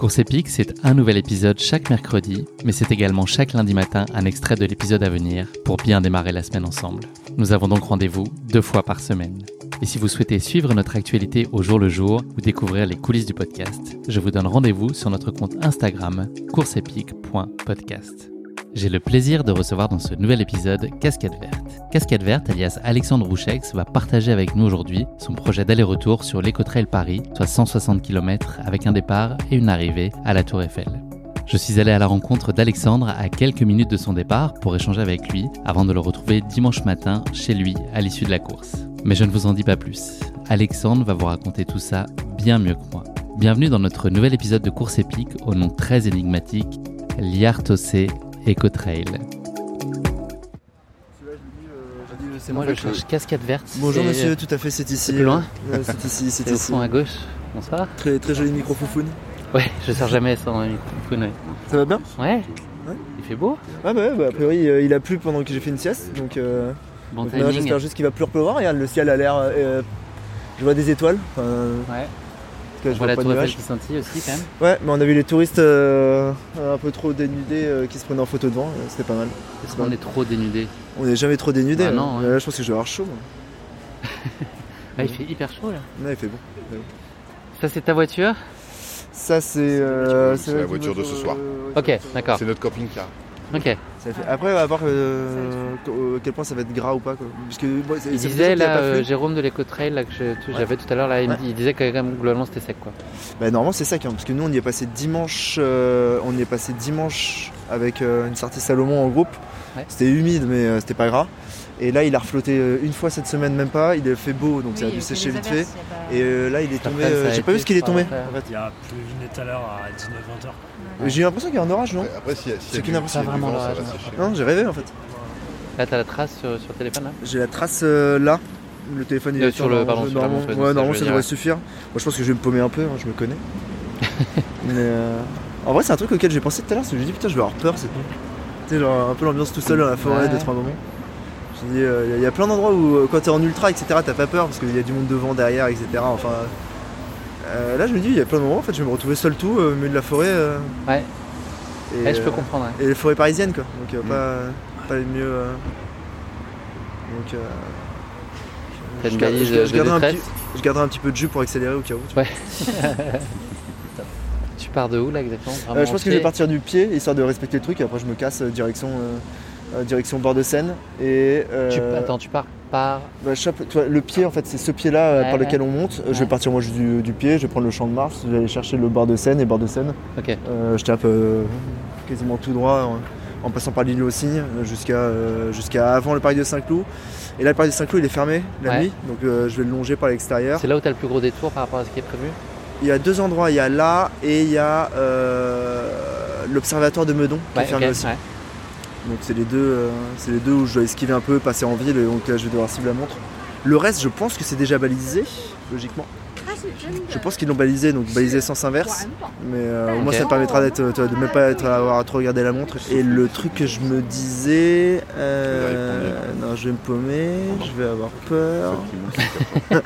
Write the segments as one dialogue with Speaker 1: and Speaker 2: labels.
Speaker 1: Course épique, c'est un nouvel épisode chaque mercredi, mais c'est également chaque lundi matin un extrait de l'épisode à venir pour bien démarrer la semaine ensemble. Nous avons donc rendez-vous deux fois par semaine. Et si vous souhaitez suivre notre actualité au jour le jour ou découvrir les coulisses du podcast, je vous donne rendez-vous sur notre compte Instagram courseepique.podcast. J'ai le plaisir de recevoir dans ce nouvel épisode Casquette Verte. Casquette Verte, alias Alexandre Rouchex, va partager avec nous aujourd'hui son projet d'aller-retour sur l'Écotrail Paris, soit 160 km avec un départ et une arrivée à la Tour Eiffel. Je suis allé à la rencontre d'Alexandre à quelques minutes de son départ pour échanger avec lui avant de le retrouver dimanche matin chez lui à l'issue de la course. Mais je ne vous en dis pas plus. Alexandre va vous raconter tout ça bien mieux que moi. Bienvenue dans notre nouvel épisode de course épique au nom très énigmatique, Liartosé Ecotrail. C'est moi, je cherche cascade verte.
Speaker 2: Bonjour monsieur, tout à fait, c'est ici.
Speaker 1: C'est plus loin
Speaker 2: Ouais, C'est ici, c'est
Speaker 1: au
Speaker 2: ici.
Speaker 1: fond à gauche. Bonsoir.
Speaker 2: Très, très joli micro foufoune.
Speaker 1: Ouais, je sers jamais sans microphone. Ouais.
Speaker 2: Ça va bien
Speaker 1: Ouais.
Speaker 2: Ouais.
Speaker 1: Il fait beau.
Speaker 2: Ouais, bah, ouais, bah, a priori, euh, il a plu pendant que j'ai fait une sieste. Donc, euh,
Speaker 1: Bon
Speaker 2: donc j'espère juste qu'il va plus repleuvoir. Regarde, le ciel a l'air. euh, je vois des étoiles. Enfin,
Speaker 1: Ouais.
Speaker 2: Cas, je
Speaker 1: On voit
Speaker 2: vois
Speaker 1: la
Speaker 2: pas
Speaker 1: tour
Speaker 2: nuages.
Speaker 1: qui scintille aussi quand même.
Speaker 2: Ouais, mais on a vu les touristes euh, un peu trop dénudés euh, qui se prenaient en photo devant. euh, C'était pas mal.
Speaker 1: Est-ce qu'on est trop dénudé
Speaker 2: On n'est jamais trop dénudés.
Speaker 1: Bah
Speaker 2: hein.
Speaker 1: non, ouais.
Speaker 2: Là, je pense que je vais avoir chaud. moi.
Speaker 1: Ah, il fait hyper chaud là.
Speaker 2: Ouais, il fait bon.
Speaker 1: Ça c'est ta voiture
Speaker 2: Ça, c'est. euh,
Speaker 3: C'est la voiture de ce soir.
Speaker 2: euh,
Speaker 1: Ok, d'accord.
Speaker 3: C'est notre camping-car.
Speaker 1: Ok.
Speaker 2: Ça fait- Après, on va voir euh, à quel point ça va être gras ou pas. Quoi. Parce que, bon,
Speaker 1: Il disait là, euh. Jérôme de l'Ecotrail là que
Speaker 2: Ouais.
Speaker 1: j'avais tout à l'heure là, il,
Speaker 2: Ouais.
Speaker 1: disait que quand même globalement c'était sec quoi.
Speaker 2: Bah, normalement c'est sec hein, parce que nous on y est passé dimanche euh, on y est passé dimanche avec euh, une sortie Salomon en groupe.
Speaker 1: Ouais.
Speaker 2: C'était humide mais euh, c'était pas gras. Et là il a reflotté euh, une fois cette semaine même pas, il a fait beau donc ça a dû sécher vite fait. Et euh, là il est tombé, euh, j'ai pas vu ce qu'il est tombé. en fait.
Speaker 4: Il y a plu tout à l'heure à 19-20 heures.
Speaker 2: J'ai eu l'impression qu'il y a un orage non
Speaker 3: Après, y a
Speaker 2: C'est qu'une impression.
Speaker 1: Pas vraiment l'orage.
Speaker 2: Non j'ai rêvé en fait.
Speaker 1: Là t'as la trace sur, sur le téléphone là
Speaker 2: J'ai la trace euh, là. Le téléphone il
Speaker 1: Euh,
Speaker 2: est
Speaker 1: sur le-
Speaker 2: normalement,
Speaker 1: pardon, sur
Speaker 2: ouais,
Speaker 1: ça,
Speaker 2: normalement ça devrait suffire. Moi je pense que je vais me paumer un peu, hein, je me connais. mais euh, en vrai c'est un truc auquel j'ai pensé tout à l'heure, c'est que je me dis putain je vais avoir peur cette nuit. Tu sais genre un peu l'ambiance tout seul dans la forêt
Speaker 1: Ouais.
Speaker 2: d'être un moment. Je me dis euh, il y, a plein d'endroits où euh, quand t'es en ultra etc t'as pas peur parce qu'il y a du monde devant, derrière etc. Enfin euh, là je me dis il y a plein de moments en fait je vais me retrouver seul tout euh, au milieu de la forêt. euh,
Speaker 1: Ouais.
Speaker 2: et,
Speaker 1: Ouais, je peux comprendre. ouais.
Speaker 2: et les forêts parisiennes quoi. Donc euh,
Speaker 3: Mm.
Speaker 2: pas, pas les mieux. Donc euh, je garde- je-
Speaker 1: de
Speaker 2: je garderai un petit- je garderai un petit peu de jus pour accélérer au cas où. tu.
Speaker 1: Ouais. tu pars de où là exactement?
Speaker 2: Euh, je pense
Speaker 1: en
Speaker 2: que je vais partir du pied histoire de respecter le truc et après je me casse direction, euh, direction bord de Seine. Et, euh,
Speaker 1: Tu- Attends, tu pars par.
Speaker 2: bah, tu vois, le pied en fait c'est ce pied là
Speaker 1: Ouais,
Speaker 2: par
Speaker 1: ouais.
Speaker 2: lequel on monte. Je vais partir moi juste du, du pied, je vais prendre le champ de Mars, je vais aller chercher le bord de Seine et bord de Seine. Euh, je tape euh, quasiment tout droit en, en passant par l'île euh, jusqu'à euh, jusqu'à avant le parc de Saint-Cloud. Et là le parc de Saint-Cloud il est fermé la
Speaker 1: Ouais.
Speaker 2: nuit, donc euh, je vais le longer par l'extérieur.
Speaker 1: C'est là où t'as le plus gros détour par rapport à ce qui est prévu?
Speaker 2: Il y a deux endroits, il y a là et il y a euh, l'observatoire de Meudon qui est fermé aussi.
Speaker 1: ouais.
Speaker 2: Donc c'est les deux, euh, c'est les deux où je dois esquiver un peu, passer en ville, et donc là je vais devoir cibler la montre. Le reste, je pense que c'est déjà balisé, logiquement. Je pense qu'ils l'ont balisé, donc balisé sens inverse. Mais euh, au moins
Speaker 1: Ok.
Speaker 2: ça permettra d'être, de même pas être, avoir à trop regarder la montre. Et le truc que je me disais, euh, non, je vais me paumer, je vais avoir peur.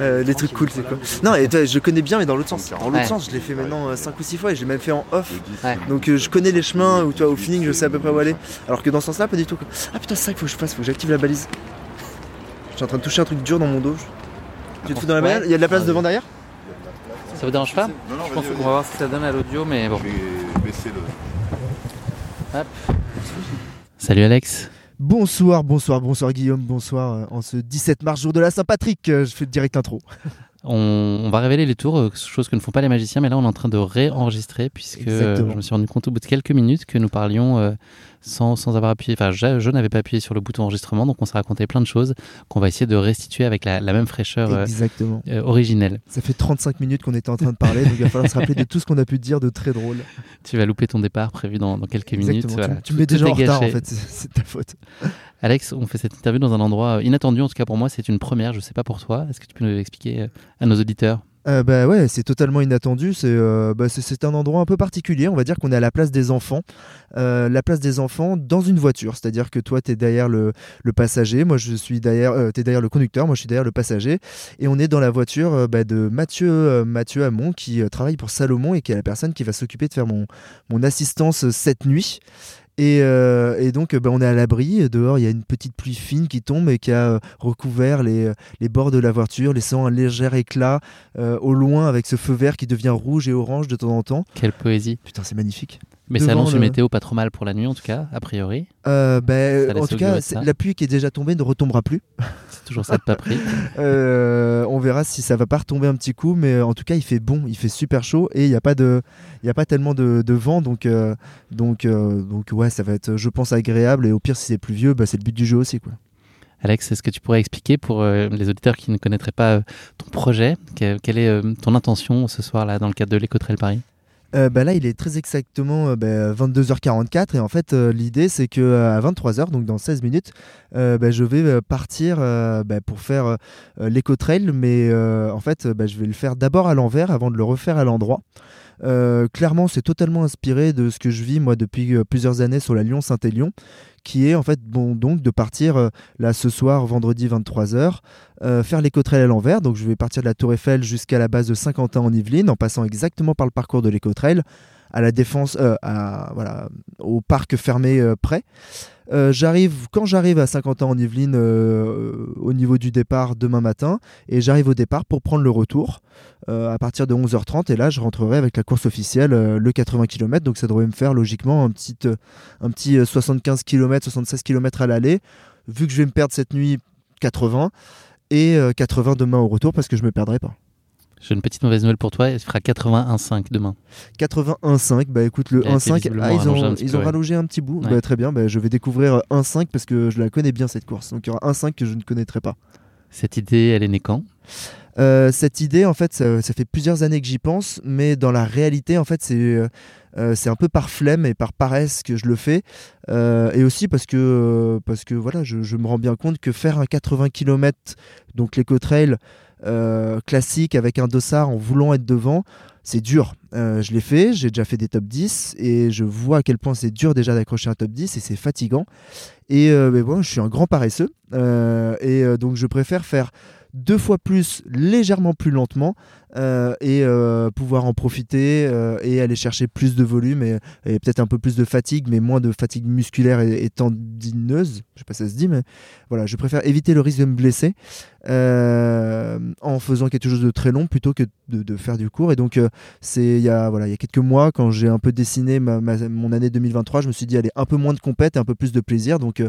Speaker 2: Euh, les trucs cool, c'est quoi Non, et toi, je connais bien, mais dans l'autre sens. Dans l'autre
Speaker 1: Ouais.
Speaker 2: sens, je l'ai fait maintenant 5 ou 6 fois et j'ai même fait en off.
Speaker 1: Ouais.
Speaker 2: Donc euh, je connais les chemins où tu vois, au feeling, je sais à peu près où aller. Alors que dans ce sens-là, pas du tout. quoi. Ah putain, c'est ça qu'il faut que je fasse, faut que j'active la balise. Je suis en train de toucher un truc dur dans mon dos. Tu te fous dans la bagnole Il y a de la place devant derrière
Speaker 1: Ça vous dérange pas
Speaker 3: Non, non,
Speaker 1: Je pense qu'on va voir ce que ça donne à l'audio, mais bon.
Speaker 3: Je vais baisser le.
Speaker 1: Hop. Salut Alex.
Speaker 2: Bonsoir, bonsoir, bonsoir Guillaume, bonsoir. euh, En ce 17 mars, jour de la Saint-Patrick, euh, je fais le direct intro.
Speaker 1: On, on va révéler les tours, euh, chose que ne font pas les magiciens, mais là on est en train de réenregistrer puisque
Speaker 2: Exactement.
Speaker 1: je me suis rendu compte au bout de quelques minutes que nous parlions euh, sans, sans avoir appuyé, enfin je, je n'avais pas appuyé sur le bouton enregistrement, donc on s'est raconté plein de choses qu'on va essayer de restituer avec la, la même fraîcheur euh,
Speaker 2: Exactement.
Speaker 1: euh, originelle.
Speaker 2: Ça fait 35 minutes qu'on était en train de parler, donc il va falloir se rappeler de tout ce qu'on a pu dire de très drôle.
Speaker 1: Tu vas louper ton départ prévu dans, dans quelques minutes. Voilà.
Speaker 2: Tu, me mets déjà en retard en fait, c'est- ta faute.
Speaker 1: Alex, on fait cette interview dans un endroit inattendu, en tout cas pour moi c'est une première, je sais pas pour toi. Est-ce que tu peux nous expliquer euh, à nos auditeurs?
Speaker 2: Euh, bah ouais, c'est totalement inattendu. C'est euh, bah, c'est- un endroit un peu particulier. On va dire qu'on est à la place des enfants. Euh, la place des enfants dans une voiture. C'est-à-dire que toi, tu es derrière le, passager. Moi, je suis derrière, t'es derrière le conducteur. Moi, je suis derrière le passager. Et on est dans la voiture bah, de Mathieu, Mathieu Hamon qui travaille pour Salomon et qui est la personne qui va s'occuper de faire mon, assistance cette nuit. Et, euh, et donc, bah, on est à l'abri. Dehors, il y a une petite pluie fine qui tombe et qui a euh, recouvert les, les bords de la voiture, laissant un léger éclat euh, au loin avec ce feu vert qui devient rouge et orange de temps en temps.
Speaker 1: Quelle poésie
Speaker 2: Putain, c'est magnifique.
Speaker 1: Mais ça annonce une
Speaker 2: le-
Speaker 1: météo pas trop mal pour la nuit en tout cas, a priori.
Speaker 2: Euh, bah,
Speaker 1: laisse
Speaker 2: en tout cas, la pluie qui est déjà tombée ne retombera plus.
Speaker 1: C'est toujours ça de pas pris.
Speaker 2: Euh, on verra si ça va pas retomber un petit coup, mais euh, en tout cas, il fait bon, il fait super chaud et il n'y a pas de, il y a pas tellement de, de vent, donc, euh, donc, donc ouais, ça va être, je pense, agréable. Et au pire, si c'est pluvieux, bah, c'est le but du jeu aussi, quoi.
Speaker 1: Alex, est-ce que tu pourrais expliquer pour les auditeurs qui ne connaîtraient pas ton projet, que- quelle est ton intention ce soir-là dans le cadre de l'Écotrail Paris?
Speaker 2: Euh, bah là, il est très exactement euh, bah, 22h44 et en fait, euh, l'idée c'est que à 23h, donc dans 16 minutes, bah, je vais partir pour faire l'éco-trail, mais en fait, je vais le faire d'abord à l'envers avant de le refaire à l'endroit. Clairement, c'est totalement inspiré de ce que je vis moi depuis plusieurs années sur la Lyon-Saint-Élion, qui est en fait bon donc de partir euh, là ce soir vendredi 23h euh, faire l'éco-trail à l'envers. Donc je vais partir de la Tour Eiffel jusqu'à la base de Saint-Quentin en Yvelines en passant exactement par le parcours de l'éco-trail à la défense, euh, à, voilà, au parc fermé euh, près. Euh, j'arrive quand j'arrive à Saint-Quentin en Yvelines euh, au niveau du départ demain matin et j'arrive au départ pour prendre le retour euh, à partir de 11h30 et là je rentrerai avec la course officielle euh, le 80 km donc ça devrait me faire logiquement un petit, un petit euh, 75 km 76 km à l'aller vu que je vais me perdre cette nuit 80 et euh, 80 demain au retour parce que je me perdrai pas.
Speaker 1: J'ai une petite mauvaise nouvelle pour toi, il fera 81,5 demain.
Speaker 2: 81.5, bah écoute, le
Speaker 1: Il a été
Speaker 2: 1.5,
Speaker 1: visiblement
Speaker 2: ah, ils ont, ils
Speaker 1: peu,
Speaker 2: ont
Speaker 1: ouais.
Speaker 2: rallongé un petit bout.
Speaker 1: Ouais.
Speaker 2: Bah, très bien, bah, je vais découvrir euh, 1.5 parce que je la connais bien cette course. Donc il y aura 1.5 que je ne connaîtrais pas.
Speaker 1: Cette idée, elle est née quand?
Speaker 2: Euh, cette idée, en fait, ça, ça fait plusieurs années que j'y pense, mais dans la réalité, en fait, c'est euh, euh, c'est un peu par flemme et par paresse que je le fais, Euh, et aussi parce que euh, parce que voilà, je, je me rends bien compte que faire un 80 km, donc l'éco-trail euh, classique avec un dossard en voulant être devant, c'est dur. Euh, je l'ai fait, j'ai déjà fait des top 10 et je vois à quel point c'est dur déjà d'accrocher un top 10 et c'est fatigant. Et euh, mais bon, je suis un grand paresseux et donc je préfère faire deux fois plus, légèrement plus lentement, euh, et euh, pouvoir en profiter euh, et aller chercher plus de volume et, peut-être un peu plus de fatigue, mais moins de fatigue musculaire et, tendineuse. Je sais pas si ça se dit, mais voilà, je préfère éviter le risque de me blesser en faisant quelque chose de très long plutôt que de, faire du court. Et donc, c'est il y a voilà, il y a quelques mois quand j'ai un peu dessiné mon année 2023, je me suis dit allez un peu moins de compète, un peu plus de plaisir. Donc,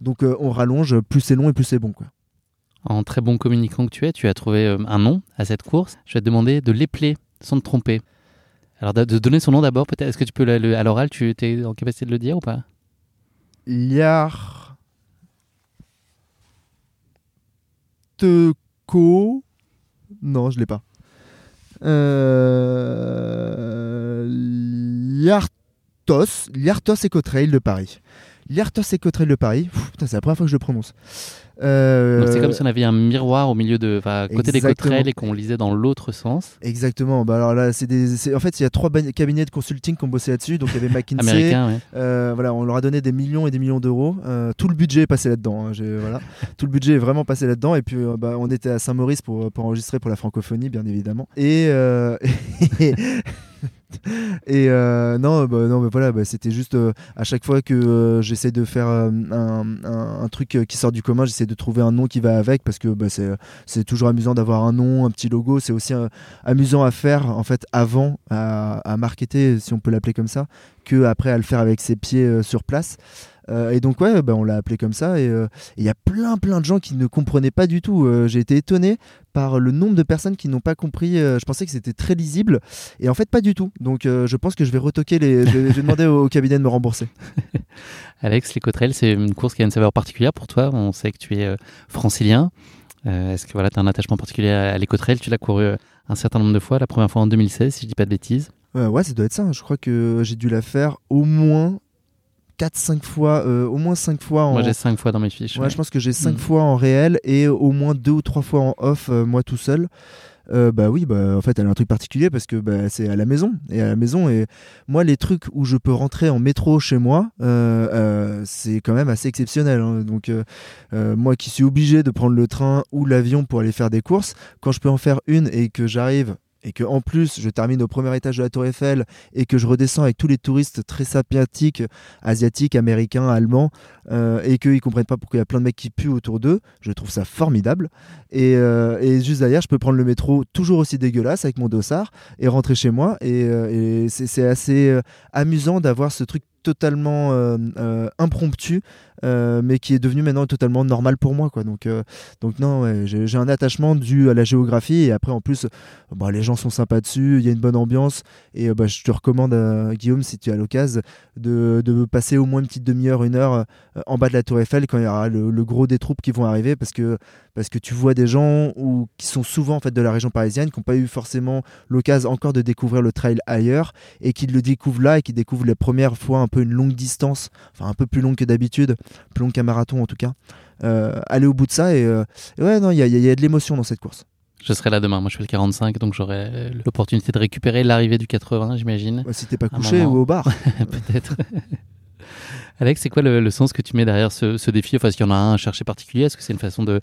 Speaker 2: donc on rallonge, plus c'est long et plus c'est bon quoi.
Speaker 1: En très bon communicant que tu es, tu as trouvé euh, un nom à cette course. Je vais te demander de l'épeler sans te tromper. Alors de, donner son nom d'abord, peut-être. Est-ce que tu peux le- à l'oral, tu es en capacité de le dire ou pas?
Speaker 2: Liar. Teco. Non, je l'ai pas. Euh... Liartos. Liartos Ecotrail de Paris. L'Airtos Ecotrail de Paris. Pff, putain, c'est la première fois que je le prononce. Euh,
Speaker 1: Donc c'est comme si on avait un miroir au milieu de, côté des cotrails et qu'on lisait dans l'autre sens.
Speaker 2: Exactement. Bah alors là, c'est des. c'est- En fait, il y a trois cabinets de consulting qui ont bossé là-dessus. Donc il y avait McKinsey.
Speaker 1: Américain, ouais.
Speaker 2: Euh, voilà, on leur a donné des millions et des millions d'euros. Euh, tout le budget est passé là-dedans. hein. Voilà, tout le budget est vraiment passé là-dedans. Et puis, euh, bah, on était à Saint-Maurice pour, pour enregistrer pour la francophonie, bien évidemment. Et et, euh, non, bah, non, mais bah, c'était juste euh, à chaque fois que euh, j'essaie de faire un, truc qui sort du commun, j'essaie de trouver un nom qui va avec parce que bah, c'est toujours amusant d'avoir un nom, un petit logo. C'est aussi amusant à faire en fait avant à marketer, si on peut l'appeler comme ça que après à le faire avec ses pieds euh, sur place. Euh, et donc ouais, bah, on l'a appelé comme ça. Et euh, et il y a plein plein de gens qui ne comprenaient pas du tout. J'ai été étonné par le nombre de personnes qui n'ont pas compris. Je pensais que c'était très lisible et en fait pas du tout. Donc je pense que je vais retoquer les. Je vais, demander au, cabinet de me rembourser.
Speaker 1: Alex, les c'est une course qui a une saveur particulière pour toi. On sait que tu es francilien. Est-ce que voilà, tu as un attachement particulier à, à Tu l'as couru un certain nombre de fois, la première fois en 2016, si je dis pas de bêtises.
Speaker 2: Euh, ouais, ça doit être ça. Je crois que j'ai dû la faire au moins 4-5 fois, euh, au moins 5 fois en.
Speaker 1: Moi, j'ai cinq fois dans mes fiches.
Speaker 2: Ouais,
Speaker 1: ouais.
Speaker 2: je pense que j'ai 5
Speaker 1: Mm.
Speaker 2: fois en réel et au moins 2 ou 3 fois en off, euh, moi tout seul. Euh, bah oui, bah, en fait, elle a un truc particulier parce que bah, c'est à la maison. Et à la maison, et moi, les trucs où je peux rentrer en métro chez moi, euh, euh, c'est quand même assez exceptionnel. hein. Donc, moi qui suis obligé de prendre le train ou l'avion pour aller faire des courses, quand je peux en faire une et que j'arrive et que en plus je termine au premier étage de la Tour Eiffel et que je redescends avec tous les touristes très sapiatiques, asiatiques, américains, allemands, euh, et qu'ils comprennent pas pourquoi il y a plein de mecs qui puent autour d'eux, je trouve ça formidable. Et, euh, et juste derrière, je peux prendre le métro toujours aussi dégueulasse avec mon dossard et rentrer chez moi. Et, euh, c'est assez euh, amusant d'avoir ce truc totalement euh, euh, impromptu, euh, mais qui est devenu maintenant totalement normal pour moi. Donc, donc non, j'ai un attachement dû à la géographie. Et après, en plus, bah, les gens sont sympas dessus, il y a une bonne ambiance. Et bah, je te recommande, Guillaume, si tu as l'occasion, de, passer au moins une petite demi-heure, une heure en bas de la Tour Eiffel quand il y aura le, le gros des troupes qui vont arriver. Parce que, parce que tu vois des gens ou, qui sont souvent en fait, de la région parisienne, qui n'ont pas eu forcément l'occasion encore de découvrir le trail ailleurs et qui le découvrent là et qui découvrent les premières fois un peu une longue distance, enfin un peu plus longue que d'habitude, plus longue qu'un marathon en tout cas. Euh, aller au bout de ça et, euh, et ouais, non, il y, a- il y a de l'émotion dans cette course.
Speaker 1: Je serai là demain. Moi, je fais le 45, donc j'aurai l'opportunité de récupérer l'arrivée du 80, j'imagine.
Speaker 2: Ouais, si t'es pas couché ou au bar.
Speaker 1: Peut-être. Alex, c'est quoi le, le sens que tu mets derrière ce, ce défi? Enfin, est-ce qu'il y en a un à chercher particulier? Est-ce que c'est une façon de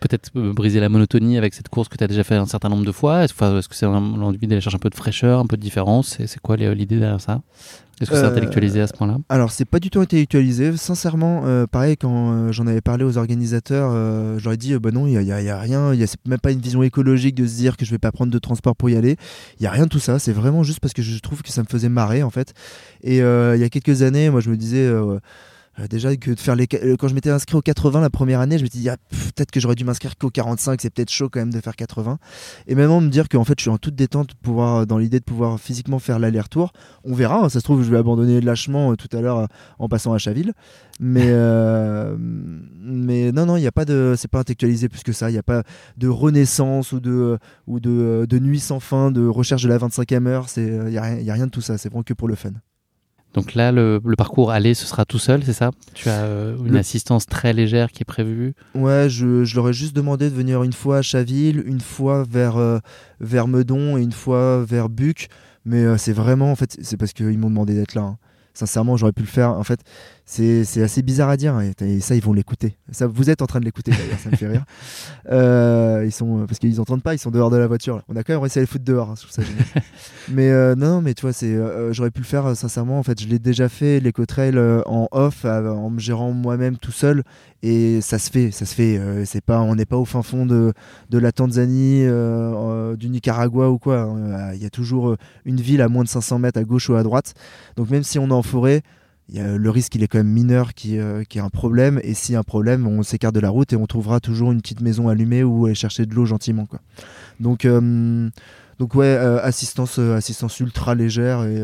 Speaker 1: peut-être euh, briser la monotonie avec cette course que tu as déjà fait un certain nombre de fois? Est-ce enfin, que c'est vraiment l'envie d'aller chercher un peu de fraîcheur, un peu de différence? C'est quoi les- l'idée derrière ça? Est-ce que c'est
Speaker 2: Euh,
Speaker 1: intellectualisé à ce point-là?
Speaker 2: Alors, c'est pas du tout intellectualisé. Sincèrement, euh, pareil, quand euh, j'en avais parlé aux organisateurs, euh, je leur ai dit euh, bah non, il n'y a, rien, il y a même pas une vision écologique de se dire que je vais pas prendre de transport pour y aller. Il y a rien de tout ça. C'est vraiment juste parce que je trouve que ça me faisait marrer, en fait. Et euh, il y a quelques années, moi, je me disais. Euh, euh, déjà que de faire les euh, quand je m'étais inscrit au 80 la première année je me suis dit ah, peut-être que j'aurais dû m'inscrire qu'au 45 c'est peut-être chaud quand même de faire 80 et maintenant me dire qu'en fait je suis en toute détente pouvoir dans l'idée de pouvoir physiquement faire l'aller-retour on verra hein, ça se trouve je vais abandonner lâchement euh, tout à l'heure euh, en passant à Chaville. Mais euh, mais non non il n'y a pas de c'est pas intellectualisé plus que ça. Il n'y a pas de renaissance ou de ou de, de nuit sans fin de recherche de la 25e heure. C'est il y a a rien de tout ça. C'est vraiment que pour le fun
Speaker 1: Donc là, le, le parcours aller, ce sera tout seul, c'est ça? Tu as euh, une
Speaker 2: Le-
Speaker 1: assistance très légère qui est prévue?
Speaker 2: Ouais, je, je leur ai juste demandé de venir une fois à Chaville, une fois vers, euh, vers Meudon et une fois vers Buc. Mais euh, c'est vraiment, en fait, c'est parce qu'ils m'ont demandé d'être là. hein. Sincèrement, j'aurais pu le faire. En fait, c'est assez bizarre à dire. hein, Et, et ça, ils vont l'écouter. Ça, vous êtes en train de l'écouter d'ailleurs, ça me fait rire. Euh, ils sont, parce qu'ils n'entendent pas, ils sont dehors de la voiture. là. On a quand même réussi à les foutre dehors. hein, je trouve ça génial. mais euh, non, mais tu vois, c'est, euh, j'aurais pu le faire. Sincèrement, en fait, je l'ai déjà fait l'éco-trail en off, en me gérant moi-même tout seul et ça se fait ça se fait c'est pas on n'est pas au fin fond de, de la Tanzanie du Nicaragua ou quoi hein. il y a toujours une ville à moins de 500 mètres à gauche ou à droite donc même si on est en forêt y a le risque il est quand même mineur qui euh, qui a un problème et s'il y a un problème on s'écarte de la route et on trouvera toujours une petite maison allumée ou aller chercher de l'eau gentiment quoi donc euh, donc ouais, euh, assistance, euh, assistance ultra légère et,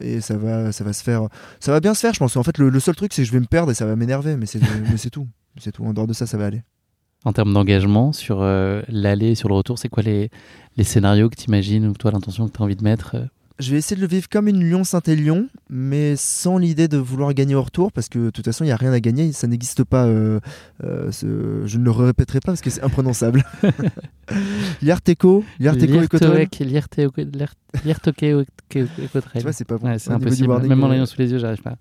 Speaker 2: et ça va, ça va se faire, ça va bien se faire, je pense. En fait, le, seul truc c'est que je vais me perdre et ça va m'énerver, mais c'est, tout, c'est tout. En dehors de ça, ça va aller.
Speaker 1: En termes d'engagement sur l'aller et sur le retour, c'est quoi les, les scénarios que tu imagines ou toi l'intention que tu as envie de mettre
Speaker 2: je vais essayer de le vivre comme une Lyon-Saint-Élion, mais sans l'idée de vouloir gagner au retour, parce que de toute façon, il n'y a rien à gagner, ça n'existe pas. euh, euh, ce- Je ne le répéterai pas parce que c'est imprononçable. Lierteco, Lierteco et Cotrail.
Speaker 1: Liertoke
Speaker 2: Tu vois, c'est pas bon.
Speaker 1: Ouais, c'est impossible.
Speaker 2: wording,
Speaker 1: Même en l'ayant sous les yeux, j'arrive pas.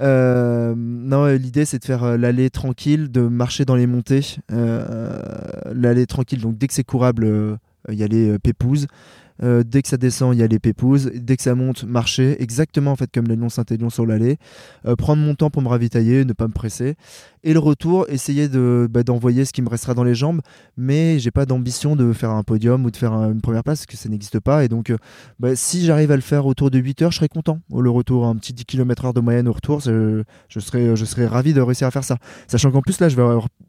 Speaker 2: Euh, non, l'idée c'est de faire euh, l'allée tranquille, de marcher dans les montées. Euh, l'allée tranquille, donc dès que c'est courable, euh, y aller euh, pépouze. Euh, dès que ça descend, y aller pépouze. Dès que ça monte, marcher. Exactement en fait comme l'Élion Saint-Élion sur l'allée. Euh, prendre mon temps pour me ravitailler, ne pas me presser. Et le retour, essayer de, bah, d'envoyer ce qui me restera dans les jambes. Mais j'ai pas d'ambition de faire un podium ou de faire un- une première place, parce que ça n'existe pas. Et donc, euh, bah, si j'arrive à le faire autour de 8 heures, je serai content. Le retour, un petit 10 km/h de moyenne au retour, je, je, serais, je ravi de réussir à faire ça. Sachant qu'en plus, là,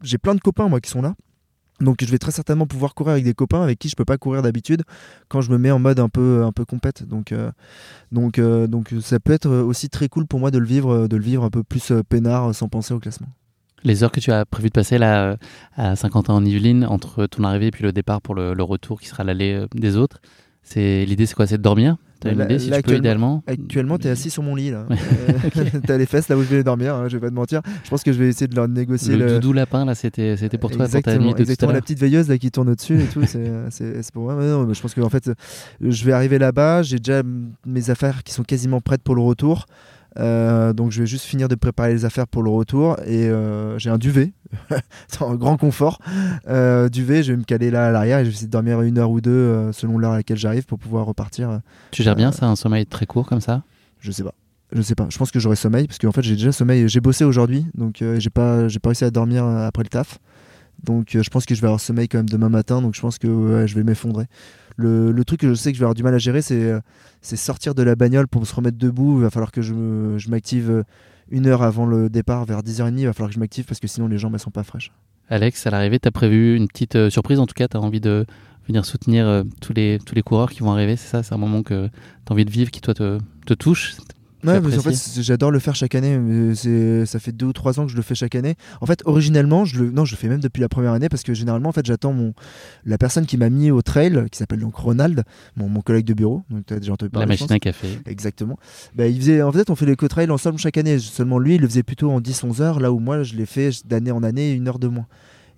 Speaker 2: j'ai plein de copains, moi, qui sont là. Donc je vais très certainement pouvoir courir avec des copains avec qui je peux pas courir d'habitude quand je me mets en mode un peu un peu compète. Donc euh, donc euh, donc ça peut être aussi très cool pour moi de le vivre de le vivre un peu plus euh, peinard euh, sans penser au classement.
Speaker 1: Les heures que tu as prévu de passer là euh, à Saint-Quentin en Yvelines, entre ton arrivée et puis le départ pour le, retour qui sera l'allée euh, des autres, c'est l'idée c'est quoi? C'est de dormir? T'as une idée si
Speaker 2: là,
Speaker 1: tu peux
Speaker 2: actuellement-
Speaker 1: idéalement
Speaker 2: Actuellement, tu es assis sur mon lit là.
Speaker 1: Ouais.
Speaker 2: Euh, T'as les fesses là où je vais dormir, hein, je vais pas te mentir. Je pense que je vais essayer de leur négocier
Speaker 1: Le
Speaker 2: le,
Speaker 1: doudou lapin là, c'était pour toi pour ta
Speaker 2: exactement,
Speaker 1: tout
Speaker 2: exactement la petite veilleuse là qui tourne au-dessus et tout, c'est pour moi. Mais non, mais je pense que en fait, je vais arriver là-bas, j'ai déjà mes affaires qui sont quasiment prêtes pour le retour. Euh, donc je vais juste finir de préparer les affaires pour le retour et euh, j'ai un duvet, c'est un grand confort. Euh, duvet, je vais me caler là à l'arrière et je vais essayer de dormir une heure ou deux selon l'heure à laquelle j'arrive pour pouvoir repartir.
Speaker 1: Tu gères bien ça, un sommeil très court comme ça?
Speaker 2: Je sais pas. Je sais pas. Je pense que j'aurai sommeil parce qu'en fait j'ai déjà sommeil. J'ai bossé aujourd'hui, donc j'ai pas j'ai pas réussi à dormir après le taf. Donc je pense que je vais avoir sommeil quand même demain matin. Donc je pense que ouais, je vais m'effondrer. Le, truc que je sais que je vais avoir du mal à gérer, c'est euh, sortir de la bagnole pour se remettre debout. Il va falloir que je m'active euh, une heure avant le départ, vers 10h30. Il va falloir que je m'active parce que sinon les jambes elles sont pas fraîches.
Speaker 1: Alex, à l'arrivée, tu as prévu une petite euh, surprise en tout cas, tu as envie de venir soutenir tous, les, coureurs qui vont arriver, c'est ça? C'est un moment que tu as envie de vivre qui toi te touche?
Speaker 2: Ouais, parce qu'en fait, j'adore le faire chaque année. Ça fait deux ou trois ans que je le fais chaque année. En fait, originellement, je le, non, je le fais même depuis la première année parce que généralement, en fait, j'attends mon la personne qui m'a mis au trail, qui s'appelle donc Ronald, mon, mon collègue de bureau. Donc, as déjà entendu
Speaker 1: La
Speaker 2: parler. je
Speaker 1: machine à café.
Speaker 2: Exactement. Bah, il faisait, en fait, on fait les co-trails ensemble chaque année. Seulement lui, il le faisait plutôt en 10-11 heures, là où moi, je l'ai fait d'année en année, une heure de moins.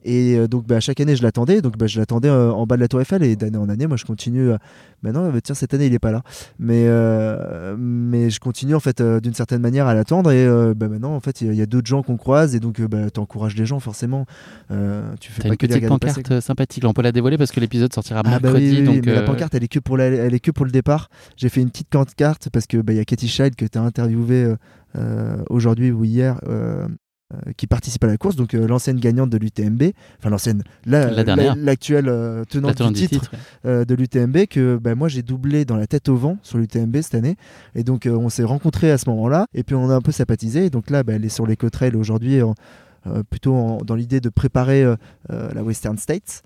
Speaker 2: Et euh, donc, bah, chaque année, je l'attendais. Donc, bah, je l'attendais euh, en bas de la Tour Eiffel. Et d'année en année, moi, je continue. euh, Maintenant, bah, tiens, cette année, il est pas là. Mais, euh, mais je continue, en fait, euh, d'une certaine manière à l'attendre. Et euh, bah, maintenant, en fait, il y a- d'autres gens qu'on croise. Et donc, bah, tu encourages les gens, forcément. Tu fais pas
Speaker 1: une
Speaker 2: que
Speaker 1: petite
Speaker 2: passer,
Speaker 1: pancarte sympathique, là, on peut la dévoiler parce que l'épisode sortira
Speaker 2: ah bah
Speaker 1: mercredi.
Speaker 2: oui, oui, oui,
Speaker 1: donc,
Speaker 2: mais la pancarte, elle est que pour, la- elle est que pour le départ. J'ai fait une petite pancarte parce que bah, il y a Katy Child que tu as interviewé euh, aujourd'hui ou hier. euh, qui participe à la course, donc euh, l'ancienne gagnante de l'UTMB, enfin l'ancienne, la-
Speaker 1: La dernière.
Speaker 2: l'actuelle euh, tenante
Speaker 1: tenante
Speaker 2: du titre,
Speaker 1: titre, ouais.
Speaker 2: euh, de l'UTMB, que bah, moi j'ai doublé dans la tête au vent sur l'UTMB cette année, et donc euh, on s'est rencontrés à ce moment-là, et puis on a un peu sympathisé, et donc là bah, elle est sur les trail aujourd'hui, euh, plutôt en- dans l'idée de préparer euh, euh, la Western States,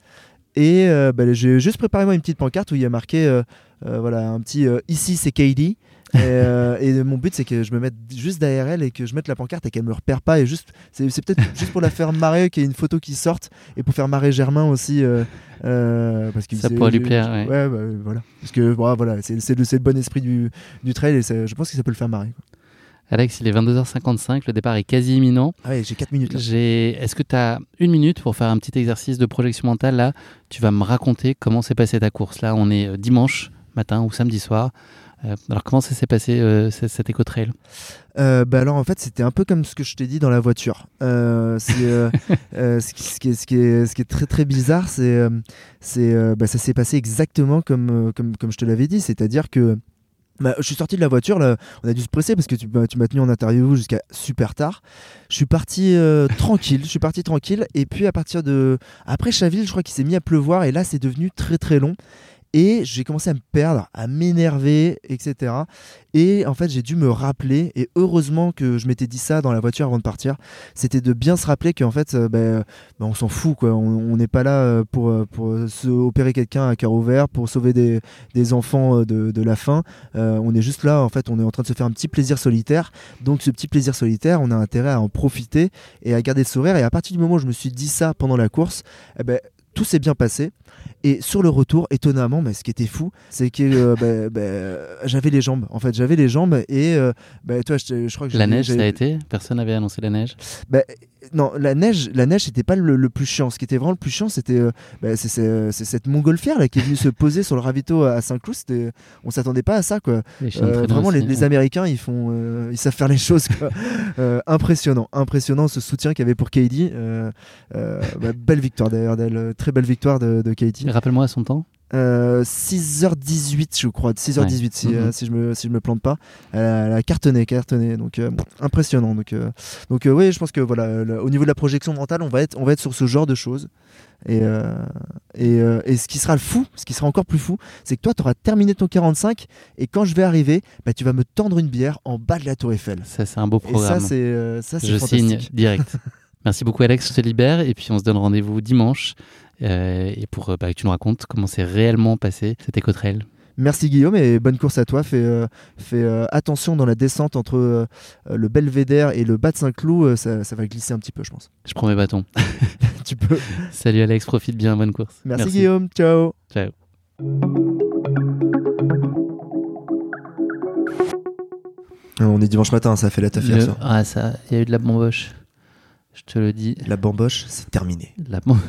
Speaker 2: et euh, bah, j'ai juste préparé moi une petite pancarte où il y a marqué euh, euh, voilà un petit euh, ici c'est KD. Et, euh, et mon but c'est que je me mette juste derrière elle et que je mette la pancarte et qu'elle me repère pas et juste c'est peut-être juste pour la faire marrer qu'il y ait une photo qui sorte et pour faire marrer Germain aussi euh, euh, parce que
Speaker 1: Ça pourrait lui plaire, ouais.
Speaker 2: bah, voilà parce que bon, voilà c'est c'est le, le bon esprit du, du trail et je pense que ça peut le faire marrer quoi.
Speaker 1: Alex, il est 22h55, le départ est quasi imminent.
Speaker 2: ah ouais j'ai 4 minutes là.
Speaker 1: Est-ce que tu as une minute pour faire un petit exercice de projection mentale Là, tu vas me raconter comment s'est passée ta course. Là, on est dimanche matin ou samedi soir. Euh, alors, comment ça s'est passé euh, cet éco-trail
Speaker 2: Euh, bah alors en fait c'était un peu comme ce que je t'ai dit dans la voiture. Euh, euh, euh, ce, qui, ce qui est, ce qui est- ce qui est très très bizarre, c'est bah, ça s'est passé exactement comme comme comme je te l'avais dit, c'est-à-dire que bah, je suis sorti de la voiture, là, on a dû se presser parce que tu, m'as- tu m'as tenu en interview jusqu'à super tard. Je suis parti euh, tranquille, je suis parti tranquille et puis à partir de après Chaville, je crois qu'il s'est mis à pleuvoir et là c'est devenu très très long. Et j'ai commencé à me perdre, à m'énerver, etc. Et en fait, j'ai dû me rappeler, et heureusement que je m'étais dit ça dans la voiture avant de partir, c'était de bien se rappeler qu'en fait, euh, ben, ben, on s'en fout, quoi. On n'est pas là euh, pour, euh, pour se opérer quelqu'un à cœur ouvert, pour sauver des, enfants euh, de, la faim. On est juste là, en fait, on est en train de se faire un petit plaisir solitaire. Donc, ce petit plaisir solitaire, on a intérêt à en profiter et à garder le sourire. Et à partir du moment où je me suis dit ça pendant la course, eh ben, tout s'est bien passé. Et sur le retour, étonnamment, mais ce qui était fou, c'est que euh, bah, bah, j'avais les jambes. En fait, j'avais les jambes et euh, bah, toi, je, je crois que
Speaker 1: La neige, ça a été Personne n'avait annoncé la neige?
Speaker 2: Non, la neige, la neige, c'était pas le, le plus chiant. Ce qui était vraiment le plus chiant, c'était euh, bah, c'est- cette montgolfière là qui est venue se poser sur le ravito à Saint-Cloud. On s'attendait pas à ça, quoi.
Speaker 1: Les
Speaker 2: Euh, vraiment, les. Américains, ils font, euh, ils savent faire les choses. quoi. Euh, impressionnant, impressionnant ce soutien qu'il y avait pour Katie. Euh, euh, belle victoire d'ailleurs euh, très belle victoire de, de Katie.
Speaker 1: Rappelle-moi son temps.
Speaker 2: Euh, 6h18 je crois, 6h18 si,
Speaker 1: Mhm.
Speaker 2: euh, si je me si je me plante pas. Elle a, elle a cartonné, cartonné, donc euh, impressionnant. Donc euh, donc oui, je pense que voilà, le- au niveau de la projection mentale, on va être on va être sur ce genre de choses. Et, et, et ce qui sera le fou, ce qui sera encore plus fou, c'est que toi, tu auras terminé ton 45 et quand je vais arriver, bah, tu vas me tendre une bière en bas de la Tour Eiffel.
Speaker 1: Ça, c'est un beau
Speaker 2: Et
Speaker 1: programme.
Speaker 2: ça, c'est ça, c'est
Speaker 1: Je signe direct. Merci beaucoup, Alex. Je te libère. Et puis, on se donne rendez-vous dimanche. Euh, et pour euh, bah, que tu nous racontes comment c'est réellement passé cet éco-trail.
Speaker 2: Merci Guillaume et bonne course à toi. Fais, euh, fais, euh, attention dans la descente entre euh, le Belvédère et le bas de Saint-Cloud, ça, ça va glisser un petit peu, je pense.
Speaker 1: Je prends mes bâtons.
Speaker 2: tu peux.
Speaker 1: Salut, Alex. Profite bien. Bonne course.
Speaker 2: Merci, Guillaume. Ciao.
Speaker 1: Ciao.
Speaker 2: On est dimanche matin, ça fait la taf hier
Speaker 1: Le-
Speaker 2: soir.
Speaker 1: Ah, ça, il y a eu de la bamboche. Je te le dis.
Speaker 2: La bamboche, c'est terminé.
Speaker 1: La bamboche.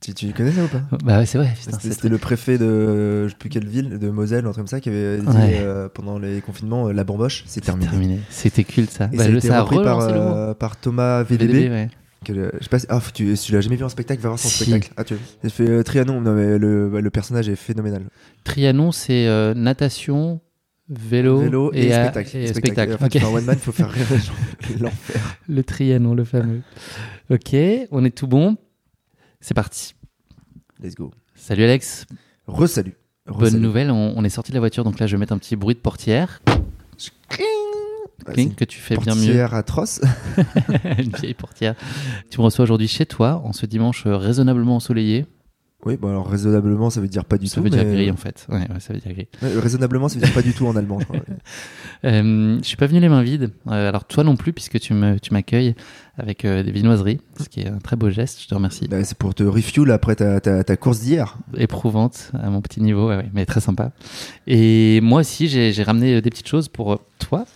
Speaker 2: Tu, tu connais ça ou pas
Speaker 1: Bah ouais, c'est vrai.
Speaker 2: C'était le préfet de je sais plus quelle ville, de Moselle, un truc comme ça, qui avait dit
Speaker 1: Ouais.
Speaker 2: euh, pendant les confinements euh, la bamboche, c'est terminé.
Speaker 1: terminé. C'était culte ça.
Speaker 2: Et
Speaker 1: Bah,
Speaker 2: ça a
Speaker 1: le-
Speaker 2: été
Speaker 1: ça a
Speaker 2: repris par, euh, par Thomas VDB.
Speaker 1: VDB, ouais.
Speaker 2: que le- je sais pas si, ah, tu, tu l'as jamais vu en spectacle, va voir son
Speaker 1: Si.
Speaker 2: spectacle. Ah, tu fait euh, Trianon, non, mais le, le personnage est phénoménal.
Speaker 1: Trianon, c'est natation, vélo,
Speaker 2: Vélo et, spectacle.
Speaker 1: et
Speaker 2: Spectacle.
Speaker 1: spectacle.
Speaker 2: Et en fait,
Speaker 1: Ok.
Speaker 2: tu fais un one man, il faut faire rire les gens. L'enfer.
Speaker 1: Le Trianon, le fameux. Ok, on est tout bon. C'est parti.
Speaker 2: Let's go.
Speaker 1: Salut Alex.
Speaker 2: Re-salut.
Speaker 1: Bonne nouvelle, on, on est sorti de la voiture, donc là je vais mettre un petit bruit de portière. Cling, que tu fais bien mieux.
Speaker 2: portière atroce.
Speaker 1: Une vieille portière. Tu me reçois aujourd'hui chez toi, en ce dimanche euh, raisonnablement ensoleillé.
Speaker 2: Oui, bon alors raisonnablement, ça veut dire pas du
Speaker 1: Ça
Speaker 2: tout.
Speaker 1: veut dire
Speaker 2: mais-
Speaker 1: gris en fait. Ouais, ouais, ça veut dire gris.
Speaker 2: Raisonnablement, ça veut dire pas du tout en allemand, je crois.
Speaker 1: Euh, je suis pas venu les mains vides. Euh, alors toi non plus, puisque tu me- tu m'accueilles avec euh, des viennoiseries, ce qui est un très beau geste. Je te remercie.
Speaker 2: Bah, c'est pour te refuel après ta, ta, ta course d'hier.
Speaker 1: éprouvante à mon petit niveau, ouais, mais très sympa. Et moi aussi, j'ai ramené euh, des petites choses pour euh, toi.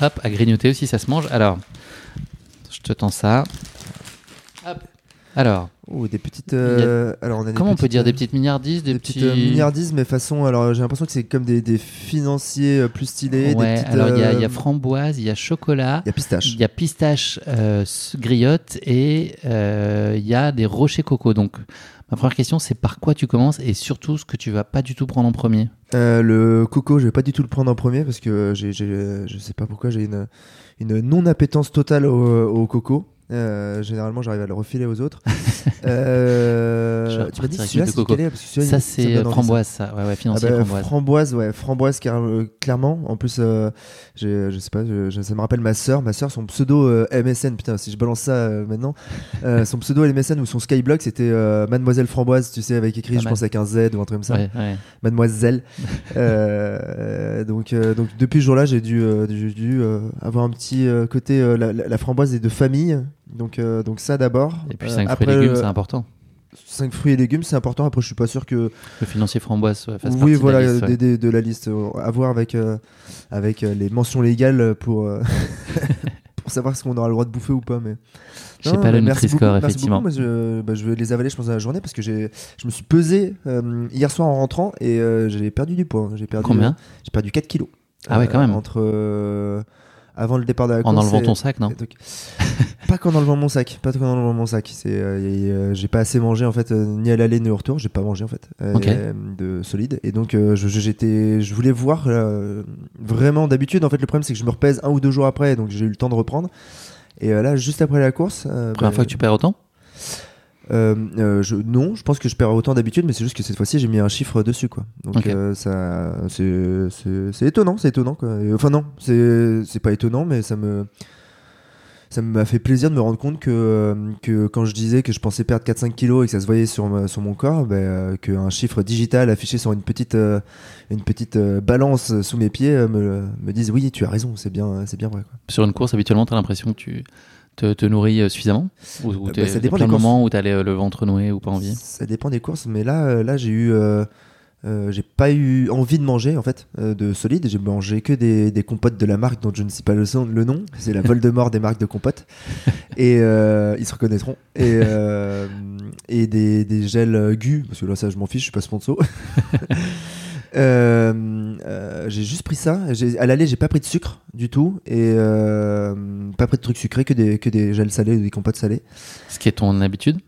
Speaker 1: Hop, à grignoter aussi, ça se mange. Alors, je te tends ça. Hop. Alors,
Speaker 2: Ou des petites. euh, alors on a des
Speaker 1: comment on peut dire
Speaker 2: euh,
Speaker 1: des petites milliardises, des,
Speaker 2: des
Speaker 1: petits.
Speaker 2: petites euh, milliardises, mais façon. Alors j'ai l'impression que c'est comme des, des financiers euh, plus stylés. des
Speaker 1: Ouais,
Speaker 2: petites,
Speaker 1: alors il y, a- il y
Speaker 2: euh,
Speaker 1: a framboise, il y a chocolat,
Speaker 2: il y a pistache.
Speaker 1: il y a pistache euh, griotte et euh, il y a des rochers coco. Donc, ma première question, c'est par quoi tu commences et surtout ce que tu vas pas du tout prendre en premier?
Speaker 2: Euh, le coco, je vais pas du tout le prendre en premier parce que j'ai, j'ai- je sais pas pourquoi j'ai une, une non-appétence totale au, au coco. Euh, généralement, j'arrive à le refiler aux autres. Euh, tu m'as dit celui-là, c'est est Parce que
Speaker 1: Ça, c'est euh, framboise, ça. Ouais, ouais,
Speaker 2: Ah
Speaker 1: financier
Speaker 2: bah,
Speaker 1: framboise.
Speaker 2: framboise, ouais, framboise car- euh, clairement. En plus, euh, je sais pas, je- ça me rappelle ma sœur. Ma sœur, son pseudo MSN, putain, si je balance ça maintenant, son pseudo MSN ou son Skyblock, c'était Mademoiselle Framboise, tu sais, avec écrit,
Speaker 1: Pas
Speaker 2: je
Speaker 1: mal.
Speaker 2: pense avec un Z ou un truc comme ça.
Speaker 1: Ouais, ouais.
Speaker 2: Mademoiselle. Donc, donc depuis ce jour-là, j'ai dû, dû euh, avoir un petit côté la, la- la framboise est de famille. Donc, euh, donc ça d'abord.
Speaker 1: Et puis
Speaker 2: Euh,
Speaker 1: 5 fruits
Speaker 2: après,
Speaker 1: et légumes,
Speaker 2: le-
Speaker 1: c'est important.
Speaker 2: cinq fruits et légumes, c'est important. Après, je suis pas sûr que
Speaker 1: Le financier framboise fasse
Speaker 2: oui,
Speaker 1: partie
Speaker 2: voilà,
Speaker 1: de la liste.
Speaker 2: de la euh, à voir avec euh, avec euh, les mentions légales pour euh, pour savoir ce qu'on aura le droit de bouffer ou pas. Mais
Speaker 1: Je sais pas le Nutri-Score, effectivement.
Speaker 2: Moi, je, bah, je vais les avaler, je pense, dans la journée parce que j'ai, je me suis pesé euh, hier soir en rentrant et euh, j'ai perdu du poids. J'ai perdu,
Speaker 1: Combien
Speaker 2: euh, J'ai perdu 4 kilos.
Speaker 1: Ah ouais, quand même.
Speaker 2: Entre euh, avant le départ de la
Speaker 1: En
Speaker 2: course.
Speaker 1: enlevant
Speaker 2: et-
Speaker 1: ton sac, non
Speaker 2: donc- Pas qu'en enlevant mon sac. Pas qu'en enlevant mon sac. C'est, euh, j'ai pas assez mangé en fait, euh, ni à l'aller ni au retour. J'ai pas mangé en fait euh,
Speaker 1: Ok.
Speaker 2: de solide. Et donc euh, je, je- j'étais, je voulais voir euh, vraiment. D'habitude, en fait, le problème c'est que je me repèse un ou deux jours après, donc j'ai eu le temps de reprendre. Et là, juste après la course,
Speaker 1: Première
Speaker 2: bah,
Speaker 1: fois que tu perds autant
Speaker 2: euh, euh, je, non, je pense que je perds autant d'habitude, mais c'est juste que cette fois-ci j'ai mis un chiffre dessus, quoi. Donc euh, ça, c'est, étonnant, c'est étonnant, quoi. Et, enfin non, c'est, pas étonnant, mais ça me, ça m'a fait plaisir de me rendre compte que, que quand je disais que je pensais perdre 4-5 kilos et que ça se voyait sur, ma- sur mon corps, euh, qu'un chiffre digital affiché sur une petite, euh, une petite euh, balance sous mes pieds me, me dise oui, tu as raison, c'est bien, c'est bien vrai, quoi.
Speaker 1: Sur une course, habituellement, tu as l'impression que tu te, te nourris euh, suffisamment Ou, ou
Speaker 2: Euh, bah, ça dépend des
Speaker 1: moments où t'as le, le ventre noué ou pas envie?
Speaker 2: Ça dépend des courses, mais là, euh, là j'ai eu. euh, j'ai pas eu envie de manger en fait euh, de solide. J'ai mangé que des, des compotes de la marque dont je ne sais pas le, son- le nom. C'est la Voldemort des marques de compotes. Et euh, ils se reconnaîtront. Et, et des, des gels Gu, parce que là ça je m'en fiche, je suis pas sponsor. Euh, euh, j'ai juste pris ça. À l'aller, j'ai pas pris de sucre du tout et euh, pas pris de trucs sucrés, que des, que des gels salés ou des compotes salées.
Speaker 1: Ce qui est ton habitude?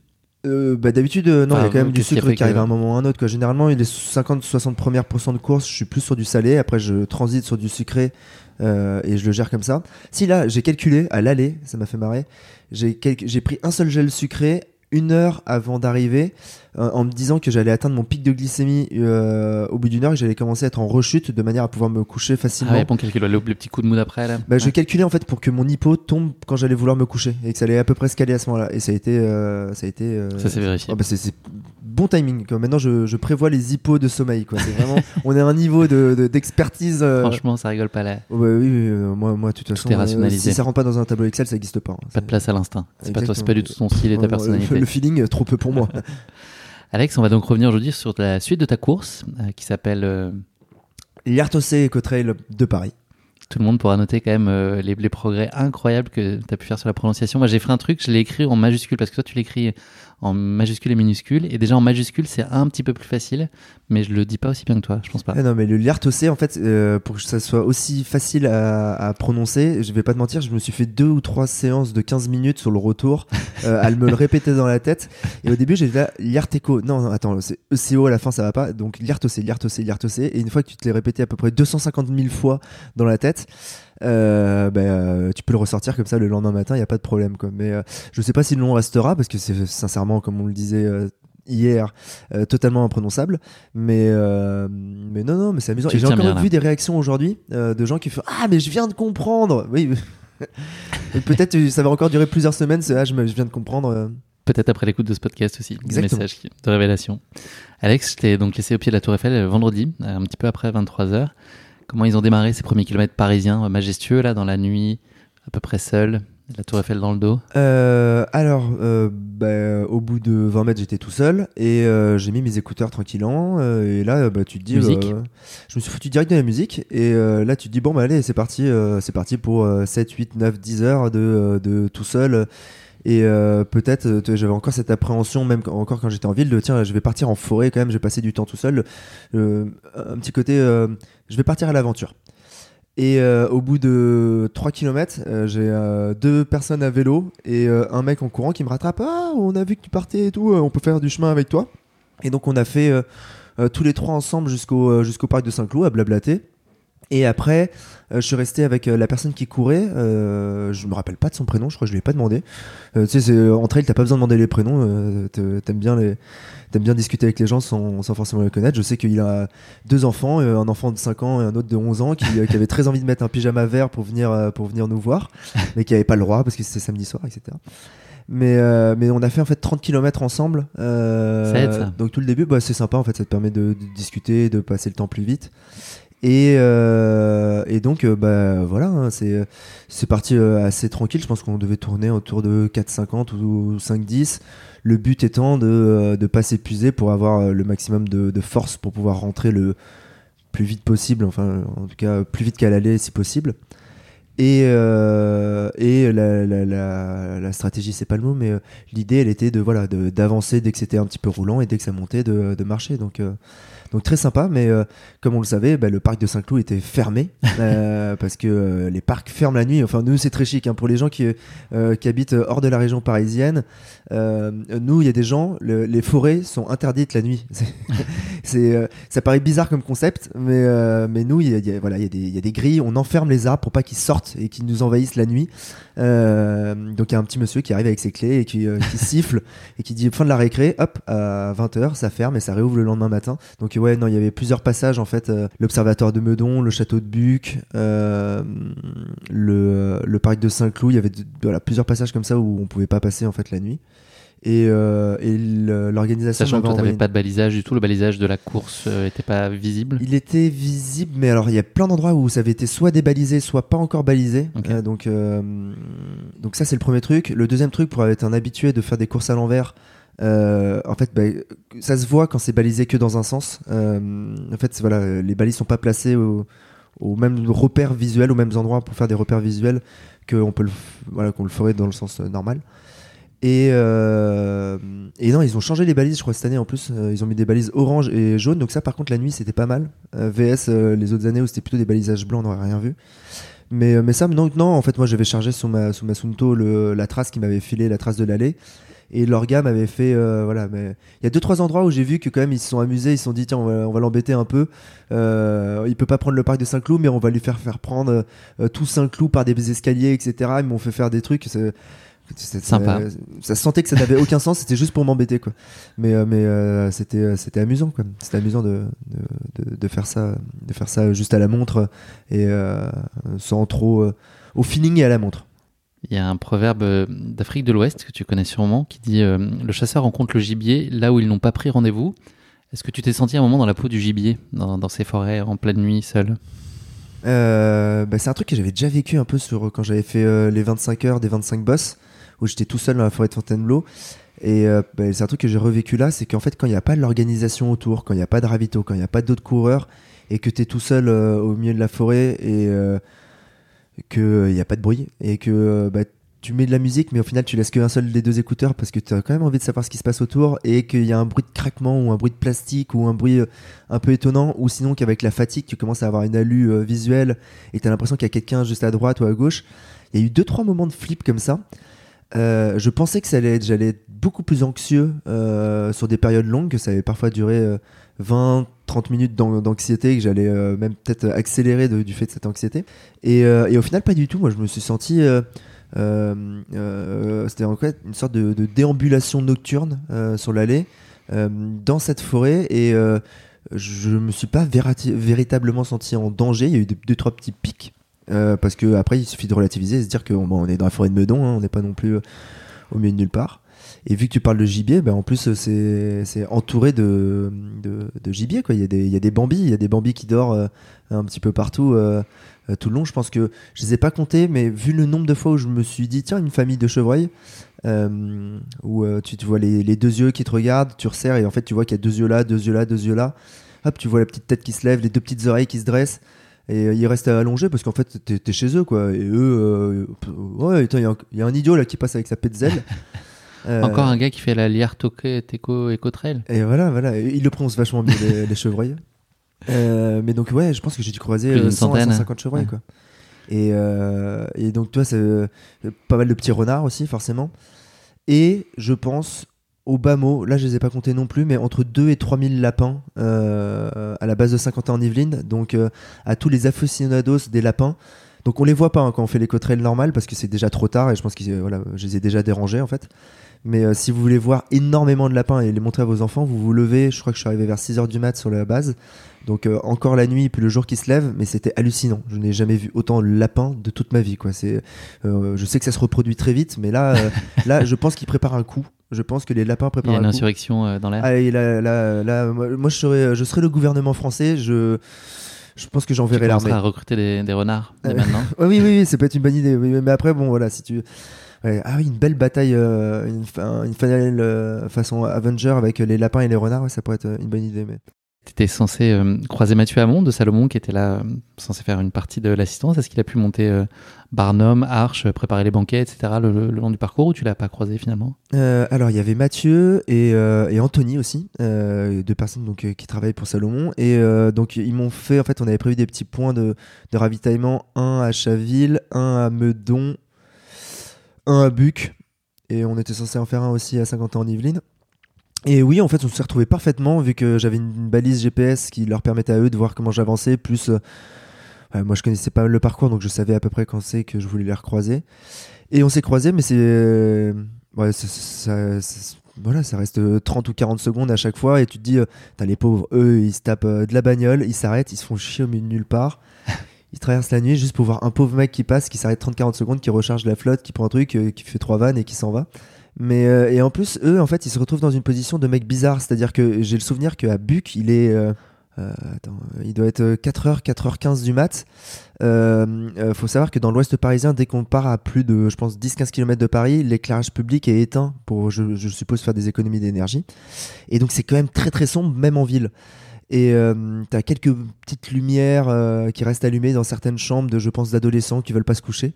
Speaker 2: Euh, bah, D'habitude, euh, non, il y a quand même du sucre qui arrive à un moment ou à un autre. Quoi. Généralement, les 50-60 premières pourcents de course, je suis plus sur du salé. Après, je transite sur du sucré euh, et je le gère comme ça. Si là, j'ai calculé à l'aller, ça m'a fait marrer. J'ai calc- j'ai pris un seul gel sucré une heure avant d'arriver euh, en me disant que j'allais atteindre mon pic de glycémie euh, au bout d'une heure et que j'allais commencer à être en rechute de manière à pouvoir me coucher
Speaker 1: Ah
Speaker 2: facilement.
Speaker 1: ouais, bon calcul, le, le petit coup de mood après là.
Speaker 2: Bah, je calculais en fait pour que mon hypo tombe quand j'allais vouloir me coucher et que ça allait à peu près se caler à ce moment-là. Et ça a été, euh, ça a été. euh,
Speaker 1: Ça s'est vérifié.
Speaker 2: ah bah, c'est bon timing. Quoi. Maintenant, je, je prévois les hippos de sommeil. Quoi. C'est vraiment, on est à un niveau de- de- d'expertise. euh,
Speaker 1: Franchement, ça rigole pas là.
Speaker 2: oh, bah oui, oui, euh, moi, moi, de toute façon,
Speaker 1: est rationalisé.
Speaker 2: si ça rentre pas dans un tableau Excel, ça n'existe pas. hein.
Speaker 1: Pas de place à l'instinct. C'est pas toi, c'est pas du tout ton style et ta
Speaker 2: Euh,
Speaker 1: personnalité.
Speaker 2: Le feeling, euh, trop peu pour moi.
Speaker 1: Alex, on va donc revenir aujourd'hui sur la suite de ta course euh, qui s'appelle. euh,
Speaker 2: L'Artossé et Cotrail de Paris.
Speaker 1: tout le monde pourra noter quand même euh, les, les progrès incroyables que tu as pu faire sur la prononciation. Moi, j'ai fait un truc, je l'ai écrit en majuscule parce que toi, tu l'écris en majuscule et minuscule. Et déjà en majuscule, c'est un petit peu plus facile, mais je le dis pas aussi bien que toi, je pense pas.
Speaker 2: Ah non, mais le Liartossé, en fait, euh, pour que ça soit aussi facile à, à prononcer, je vais pas te mentir, je me suis fait deux ou trois séances de 15 minutes sur le retour euh, à me le répéter dans la tête. Et au début, j'ai là, Liarteco. Non, non, attends, c'est ECO à la fin, ça va pas. Donc, Liartossé, Liartossé, Liartossé. Et une fois que tu te l'es répété à peu près 250 000 fois dans la tête, euh, ben, euh, tu peux le ressortir comme ça le lendemain matin, il n'y a pas de problème. Quoi. Mais euh, je sais pas si le nom restera, parce que c'est sincèrement, comme on le disait euh, hier, totalement imprononçable. Mais, mais non, non, mais c'est amusant. J'ai encore
Speaker 1: bien,
Speaker 2: vu des réactions aujourd'hui de gens qui font Ah, mais je viens de comprendre Oui, peut-être ça va encore durer plusieurs semaines, ce Ah, je, me- je viens de comprendre.
Speaker 1: Peut-être après l'écoute de ce podcast aussi, des messages de révélation. Alex, je t'ai donc laissé au pied de la Tour Eiffel vendredi, un petit peu après 23h. Comment ils ont démarré ces premiers kilomètres parisiens euh, majestueux, là, dans la nuit, à peu près seul, la Tour Eiffel dans le dos?
Speaker 2: Euh, alors, euh, bah, au bout de 20 mètres, j'étais tout seul et euh, j'ai mis mes écouteurs tranquillement. et là, bah, tu te dis,
Speaker 1: Musique
Speaker 2: je me suis foutu direct de la musique. Et là, tu te dis, bon, bah, allez, c'est parti, c'est parti pour euh, 7, 8, 9, 10 heures de, de tout seul. Et euh, peut-être, euh, j'avais encore cette appréhension, même quand- encore quand j'étais en ville, de tiens, je vais partir en forêt quand même, je vais passer du temps tout seul. Euh, un petit côté, je vais partir à l'aventure. Et au bout de 3 km, j'ai deux personnes à vélo et un mec en courant qui me rattrape. Ah, on a vu que tu partais et tout, on peut faire du chemin avec toi. Et donc on a fait tous les trois ensemble jusqu'au jusqu'au parc de Saint-Cloud à blablater. Et après, euh, je suis resté avec euh, la personne qui courait. Euh, je me rappelle pas de son prénom, je crois que je lui ai pas demandé. Euh, tu sais, c'est- en trail, t'as pas besoin de demander les prénoms. euh, te- T'aimes bien les, t'aimes bien discuter avec les gens sans, sans forcément les connaître. Je sais qu'il a deux enfants, euh, un enfant de 5 ans et un autre de 11 ans, qui, euh, qui avait très envie de mettre un pyjama vert pour venir, euh, pour venir nous voir, mais qui avait pas le droit parce que c'était samedi soir, etc. Mais, euh, mais on a fait en fait 30 km ensemble. euh,
Speaker 1: Ça aide, ça.
Speaker 2: Donc tout le début, bah, c'est sympa en fait, ça te permet de, de discuter, de passer le temps plus vite. Et, euh, et donc, euh, bah, voilà, hein, c'est parti euh, assez tranquille. Je pense qu'on devait tourner autour de 4,50 ou 5,10. Le but étant de ne pas s'épuiser pour avoir le maximum de, force pour pouvoir rentrer le plus vite possible, enfin, en tout cas, plus vite qu'à l'aller si possible. Et, la, stratégie, c'est pas le mot, mais l'idée, elle était de voilà d'avancer dès que c'était un petit peu roulant et dès que ça montait, de, de marcher. Donc, donc très sympa, mais euh, comme on le savait, bah, le parc de Saint-Cloud était fermé euh, parce que euh, les parcs ferment la nuit. Enfin, nous, c'est très chic hein, pour les gens qui, qui habitent hors de la région parisienne. Euh, nous, il y a des gens, le- les forêts sont interdites la nuit. C'est- euh, ça paraît bizarre comme concept, mais, euh, mais nous, il y a, y a- voilà, il y, a des- grilles, on enferme les arbres pour pas qu'ils sortent et qu'ils nous envahissent la nuit. Euh, donc il y a un petit monsieur qui arrive avec ses clés et qui, euh, qui siffle et qui dit fin de la récré, hop, à 20h, ça ferme et ça réouvre le lendemain matin. Donc ouais, non, il y avait plusieurs passages en fait, euh, l'observatoire de Meudon, le château de Buc, le, le parc de Saint-Cloud, il y avait voilà, plusieurs passages comme ça où on pouvait pas passer en fait la nuit. Et, euh, et l'organisation.
Speaker 1: Sachant que toi, t'avais pas de balisage du tout, le balisage de la course n'était pas visible.
Speaker 2: Il était visible, mais alors il y a plein d'endroits où ça avait été soit débalisé, soit pas encore balisé. Euh, donc, euh, donc ça c'est le premier truc. Le deuxième truc, pour être un habitué de faire des courses à l'envers, euh, en fait, bah, ça se voit quand c'est balisé que dans un sens. Euh, en fait, voilà, les balises sont pas placées au, au même repère visuel, aux mêmes endroits pour faire des repères visuels qu'on peut le, voilà, qu'on le ferait dans le sens euh, normal. Et, euh, et non, ils ont changé les balises, je crois, cette année en plus. Euh, ils ont mis des balises orange et jaune. Donc, ça, par contre, la nuit, c'était pas mal. Euh, VS, euh, les autres années où c'était plutôt des balisages blancs, on n'aurait rien vu. Mais, mais ça, non, non, en fait, moi, j'avais chargé sous ma, sous ma Sunto la trace qui m'avait filé, la trace de l'allée. Et l'orga m'avait fait. voilà, mais il y a deux, trois endroits où j'ai vu que quand même ils se sont amusés. Ils se sont dit, tiens, on va, l'embêter un peu. Il peut pas prendre le parc de Saint-Cloud, mais on va lui faire faire prendre tout Saint-Cloud par des escaliers, etc. Ils m'ont fait faire des trucs.
Speaker 1: Sympa.
Speaker 2: Ça, ça se sentait que ça n'avait aucun sens. C'était juste pour m'embêter, quoi. Mais, euh, mais euh, c'était, euh, c'était amusant, quoi. C'était amusant de, de, de- de faire ça, de faire ça juste à la montre et sans trop au feeling et à la montre.
Speaker 1: Il y a un proverbe d'Afrique de l'Ouest que tu connais sûrement qui dit Le chasseur rencontre le gibier là où ils n'ont pas pris rendez-vous. Est-ce que tu t'es senti un moment dans la peau du gibier, dans, dans ces forêts en pleine nuit, seul?
Speaker 2: Bah, c'est un truc que j'avais déjà vécu un peu sur quand j'avais fait les 25 heures des 25 boss où j'étais tout seul dans la forêt de Fontainebleau. Et euh, bah, c'est un truc que j'ai revécu là c'est qu'en fait quand il n'y a pas de l'organisation autour quand il n'y a pas de ravito quand il n'y a pas d'autres coureurs et que tu es tout seul euh, au milieu de la forêt et euh, qu'il n'y a pas de bruit et que euh, bah, tu mets de la musique mais au final tu laisses qu'un seul des deux écouteurs parce que tu as quand même envie de savoir ce qui se passe autour et qu'il y a un bruit de craquement ou un bruit de plastique ou un bruit euh, un peu étonnant ou sinon qu'avec la fatigue tu commences à avoir une alu euh, visuelle et tu as l'impression qu'il y a quelqu'un juste à droite ou à gauche. Il y a eu deux trois moments de flip comme ça Euh, je pensais que j'allais être beaucoup plus anxieux euh, sur des périodes longues que ça allait parfois durer euh, 20 30 minutes d'an- d'anxiété que j'allais euh, même peut-être accélérer du fait de cette anxiété et, euh, et au final pas du tout moi je me suis senti c'était en fait une sorte de, de déambulation nocturne sur l'allée dans cette forêt et je me suis pas véritablement senti en danger. Il y a eu deux, trois petits pics. Euh, parce que après, il suffit de relativiser et se dire que bon, on est dans la forêt de Meudon, hein, on n'est pas non plus euh, au milieu de nulle part. Et vu que tu parles de gibier, ben en plus, euh, c'est entouré de, de, de gibier. Quoi. Il, y a des, il y a des bambis, il y a des bambis qui dorment un petit peu partout euh, tout le long. Je pense que je les ai pas comptés, mais vu le nombre de fois où je me suis dit, tiens, une famille de chevreuils, où tu, tu vois les, les deux yeux qui te regardent, tu resserres et en fait tu vois qu'il y a deux yeux là, deux yeux là, deux yeux là. Hop, tu vois la petite tête qui se lève, les deux petites oreilles qui se dressent. Et euh, ils restent allongés parce qu'en fait t'es es chez eux quoi. Et eux, euh, ouais, il y, a un- il y a un idiot là qui passe avec sa petzelle. Euh,
Speaker 1: Encore un gars qui fait la Toque- Teco Eco Trail.
Speaker 2: Et voilà, voilà. Ils le prononcent vachement bien les, les chevreuils. Euh, mais donc ouais, je pense que j'ai dû croiser
Speaker 1: Plus d'une
Speaker 2: euh, 100 à
Speaker 1: centaine.
Speaker 2: 150 chevreuils
Speaker 1: Ouais.
Speaker 2: quoi. Et, et donc toi, c'est pas mal de petits renards aussi forcément. Et je pense au bas mot, là je les ai pas comptés non plus, mais entre 2 et 3000 lapins euh, à la base de Saint-Quentin en Yvelines, donc euh, à tous les aficionados des lapins. Donc on les voit pas hein, quand on fait les trails normales parce que c'est déjà trop tard et je pense que euh, voilà, je les ai déjà dérangés en fait. Mais euh, si vous voulez voir énormément de lapins et les montrer à vos enfants, vous vous levez, je crois que je suis arrivé vers 6h du mat sur la base. Donc euh, encore la nuit puis le jour qui se lève, mais c'était hallucinant. Je n'ai jamais vu autant de lapins de toute ma vie quoi. C'est euh, je sais que ça se reproduit très vite mais là là je pense qu'ils préparent un coup. Je pense que les lapins
Speaker 1: Il y
Speaker 2: préparent
Speaker 1: a une insurrection euh, dans l'air.
Speaker 2: Ah, là, là, là, moi, je serais je serais le gouvernement français, je je pense que
Speaker 1: tu
Speaker 2: j'enverrai l'armée.
Speaker 1: commenceras à recruter des, des renards dès
Speaker 2: Euh,
Speaker 1: maintenant.
Speaker 2: Oui, oui, oui, ça peut être une bonne idée. Mais après, bon, voilà, si tu. Ouais, Ah oui, une belle bataille, euh, une, une finale euh, façon Avenger avec les lapins et les renards, ouais, ça pourrait être une bonne idée. Mais...
Speaker 1: Tu étais censé croiser Mathieu Hamon de Salomon qui était là, censé faire une partie de l'assistance. Est-ce qu'il a pu monter Barnum, Arche, préparer les banquets, etc. le, long du parcours ou tu l'as pas croisé finalement?
Speaker 2: Euh, alors, il y avait Mathieu et, euh, Anthony aussi, euh, deux personnes donc, qui travaillent pour Salomon. Et donc, ils m'ont fait, en fait, on avait prévu des petits points de, ravitaillement un à Chaville, un à Meudon, un à Buc. Et on était censé en faire un aussi à Saint-Quentin en Yvelines. Et oui, en fait, on s'est retrouvés parfaitement vu que j'avais une balise GPS qui leur permettait à eux de voir comment j'avançais. Plus, moi, je connaissais pas le parcours, donc je savais à peu près quand c'est que je voulais les recroiser. Et on s'est croisés, mais c'est. euh, ouais, ça, ça- ça- voilà, ça reste euh, 30 ou 40 secondes à chaque fois. Et tu te dis, euh, t'as les pauvres, eux, ils se tapent euh, de la bagnole, ils s'arrêtent, ils se font chier au milieu de nulle part. Ils traversent la nuit juste pour voir un pauvre mec qui passe, qui s'arrête 30-40 secondes, qui recharge la flotte, qui prend un truc, euh, qui fait trois vannes et qui s'en va. Mais euh, et en plus, eux, en fait, ils se retrouvent dans une position de mec bizarre. C'est-à-dire que j'ai le souvenir qu'à Buc, il est. euh, euh, il doit être 4h, 4h15 du mat. Euh, euh, faut savoir que dans l'ouest parisien, dès qu'on part à plus de, je pense, 10-15 km de Paris, l'éclairage public est éteint pour, je, suppose, faire des économies d'énergie. Et donc, c'est quand même très très sombre, même en ville. Et euh, t'as quelques petites lumières euh, qui restent allumées dans certaines chambres de, je pense, d'adolescents qui veulent pas se coucher.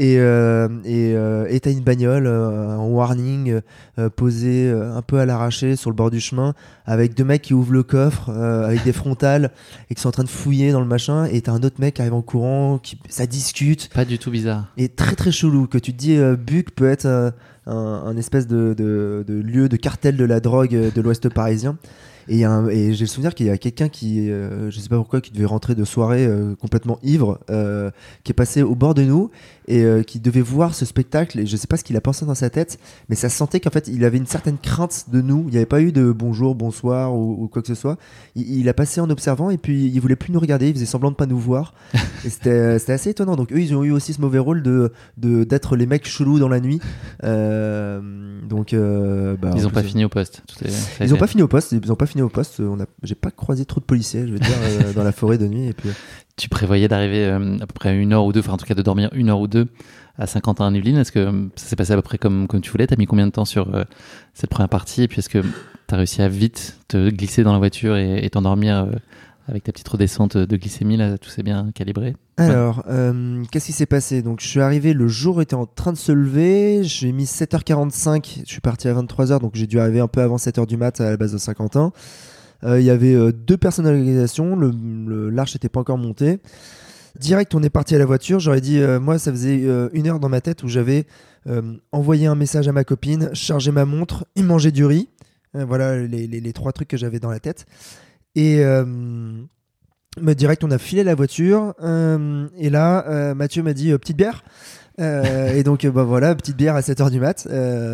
Speaker 2: Et euh, et euh, et t'as une bagnole euh, en warning euh, posée euh, un peu à l'arraché sur le bord du chemin avec deux mecs qui ouvrent le coffre euh, avec des frontales et qui sont en train de fouiller dans le machin et t'as un autre mec qui arrive en courant qui ça discute
Speaker 1: Pas du tout bizarre.
Speaker 2: et très très chelou que tu te dis euh, Buc peut être euh, un, un espèce de, de, de lieu de cartel de la drogue de l'ouest parisien et, j'ai le souvenir qu'il y a quelqu'un qui euh, je sais pas pourquoi qui devait rentrer de soirée euh, complètement ivre euh, qui est passé au bord de nous et euh, qui devait voir ce spectacle. Et je sais pas ce qu'il a pensé dans sa tête mais ça se sentait qu'en fait il avait une certaine crainte de nous. Il n'y avait pas eu de bonjour bonsoir ou, ou quoi que ce soit. Il, il a passé en observant et puis il voulait plus nous regarder. Il faisait semblant de pas nous voir. Et c'était assez étonnant. Donc eux ils ont eu aussi ce mauvais rôle de d'être les mecs chelous dans la nuit. Donc bah,
Speaker 1: Ils
Speaker 2: en
Speaker 1: ont pas fini au poste.
Speaker 2: Ils ont
Speaker 1: été-
Speaker 2: pas fini au poste. Ils ont pas fini au poste on a j'ai pas croisé trop de policiers je veux dire euh, dans la forêt de nuit et puis
Speaker 1: Tu prévoyais d'arriver euh, à peu près une heure ou deux, enfin en tout cas de dormir une heure ou deux à Saint-Quentin-en-Yvelines. Est-ce que euh, ça s'est passé à peu près comme, comme tu voulais? T'as mis combien de temps sur euh, cette première partie? Et puis est-ce que t'as réussi à vite te glisser dans la voiture et et t'endormir euh, avec ta petite redescente de glycémie là, tout s'est bien calibré
Speaker 2: Alors, euh, qu'est-ce qui s'est passé? Donc, je suis arrivé, le jour était en train de se lever. J'ai mis 7h45. Je suis parti à 23h, donc j'ai dû arriver un peu avant 7h du mat à la base de Saint-Quentin. Euh, Il y avait euh, deux personnes à l'organisation. L'arche n'était pas encore montée. Direct, on est parti à la voiture. J'aurais dit, moi, ça faisait une heure dans ma tête où j'avais envoyé un message à ma copine, chargé ma montre, et mangé du riz. Voilà les trois trucs que j'avais dans la tête. Et euh, direct, on a filé la voiture. euh, et là, euh, Mathieu m'a dit petite bière. Et donc, bah voilà, petite bière à 7h du mat.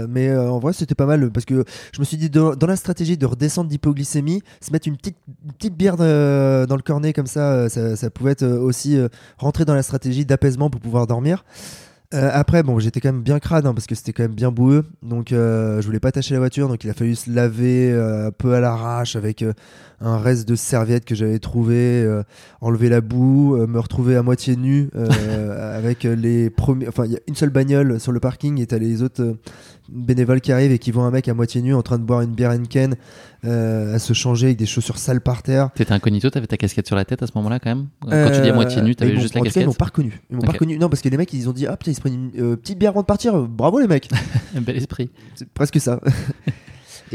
Speaker 2: Mais en vrai, c'était pas mal parce que je me suis dit, dans, la stratégie de redescendre d'hypoglycémie, se mettre une petite, petite bière dans le cornet comme ça, ça, pouvait être aussi rentrer dans la stratégie d'apaisement pour pouvoir dormir. Euh, après, bon, j'étais quand même bien crade hein, parce que c'était quand même bien boueux, donc euh, je voulais pas tâcher la voiture, donc il a fallu se laver euh, un peu à l'arrache avec euh, un reste de serviette que j'avais trouvé, enlever la boue, me retrouver à moitié nu avec les premiers. Enfin, il y a une seule bagnole sur le parking et t'as les autres bénévoles qui arrivent et qui voient un mec à moitié nu en train de boire une bière Henken, euh, à se changer avec des chaussures sales par terre.
Speaker 1: T'étais incognito, t'avais ta casquette sur la tête à ce moment-là quand même? Quand tu dis à moitié nu,
Speaker 2: Euh,
Speaker 1: t'avais juste la
Speaker 2: en tout cas, Ils
Speaker 1: casquette
Speaker 2: m'ont pas reconnu. Ils m'ont pas reconnu. Non, parce que les mecs, ils ont dit Ah putain, ils se prennent une euh, petite bière avant de partir. Bravo les mecs.
Speaker 1: Un bel esprit.
Speaker 2: C'est presque ça.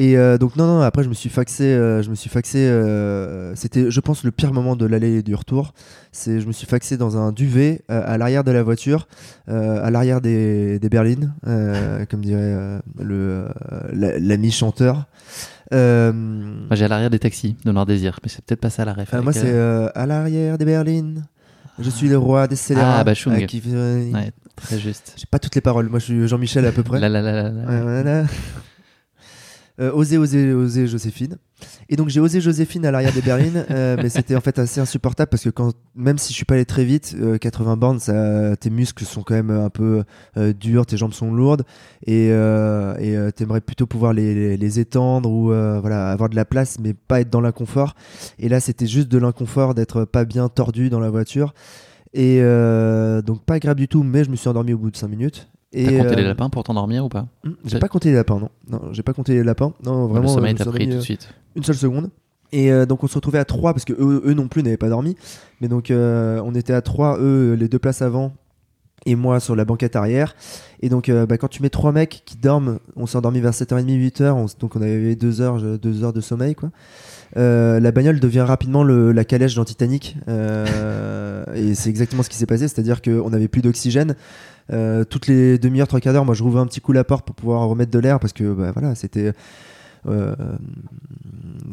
Speaker 2: Et euh, donc non non après je me suis faxé euh, je me suis faxé euh, c'était je pense le pire moment de l'aller et du retour. C'est je me suis faxé dans un duvet à l'arrière de la voiture à l'arrière des, des berlines comme dirait le la- l'ami chanteur. Euh,
Speaker 1: Moi j'ai à l'arrière des taxis de Noir Désir, mais c'est peut-être pas ça la
Speaker 2: euh,
Speaker 1: avec,
Speaker 2: moi c'est à l'arrière des berlines. Je suis le roi des scélérats
Speaker 1: Ah,
Speaker 2: euh, qui
Speaker 1: Ouais, très juste.
Speaker 2: j'ai pas toutes les paroles. Moi je suis Jean-Michel à peu près.
Speaker 1: La, la, la, la, la.
Speaker 2: Ouais, voilà. Euh, oser, oser, oser Joséphine. Et donc j'ai osé Joséphine à l'arrière des berlines, euh, mais c'était en fait assez insupportable parce que quand, même si je suis pas allé très vite, euh, 80 bornes, ça, tes muscles sont quand même un peu euh, durs, tes jambes sont lourdes et euh, euh, t'aimerais plutôt pouvoir les, les, les étendre ou euh, voilà avoir de la place, mais pas être dans l'inconfort. Et là c'était juste de l'inconfort d'être pas bien tordu dans la voiture. Et euh, donc pas agréable du tout, mais je me suis endormi au bout de 5 minutes. Et,
Speaker 1: T'as compté
Speaker 2: euh,
Speaker 1: les lapins pour t'endormir ou pas
Speaker 2: Hmm, J'ai pas compté les lapins, non. Non, j'ai pas compté les lapins. Non, vraiment.
Speaker 1: Le
Speaker 2: euh,
Speaker 1: sommeil
Speaker 2: je me
Speaker 1: t'a pris tout de
Speaker 2: euh,
Speaker 1: suite.
Speaker 2: Une seule seconde. Et euh, donc on se retrouvait à trois parce que eux, eux non plus n'avaient pas dormi. Mais donc euh, on était à trois, eux les deux places avant et moi sur la banquette arrière. Et donc euh, bah, quand tu mets trois mecs qui dorment, on s'est endormi vers 7h30, 8h, on donc on avait deux heures, je- deux heures de sommeil quoi. Euh, la bagnole devient rapidement le- la calèche dans Titanic Euh, et c'est exactement ce qui s'est passé, c'est-à-dire qu'on n'avait plus d'oxygène. Euh, toutes les demi-heures, trois quarts d'heure, moi je rouvrais un petit coup la porte pour pouvoir remettre de l'air parce que bah, voilà, c'était. euh,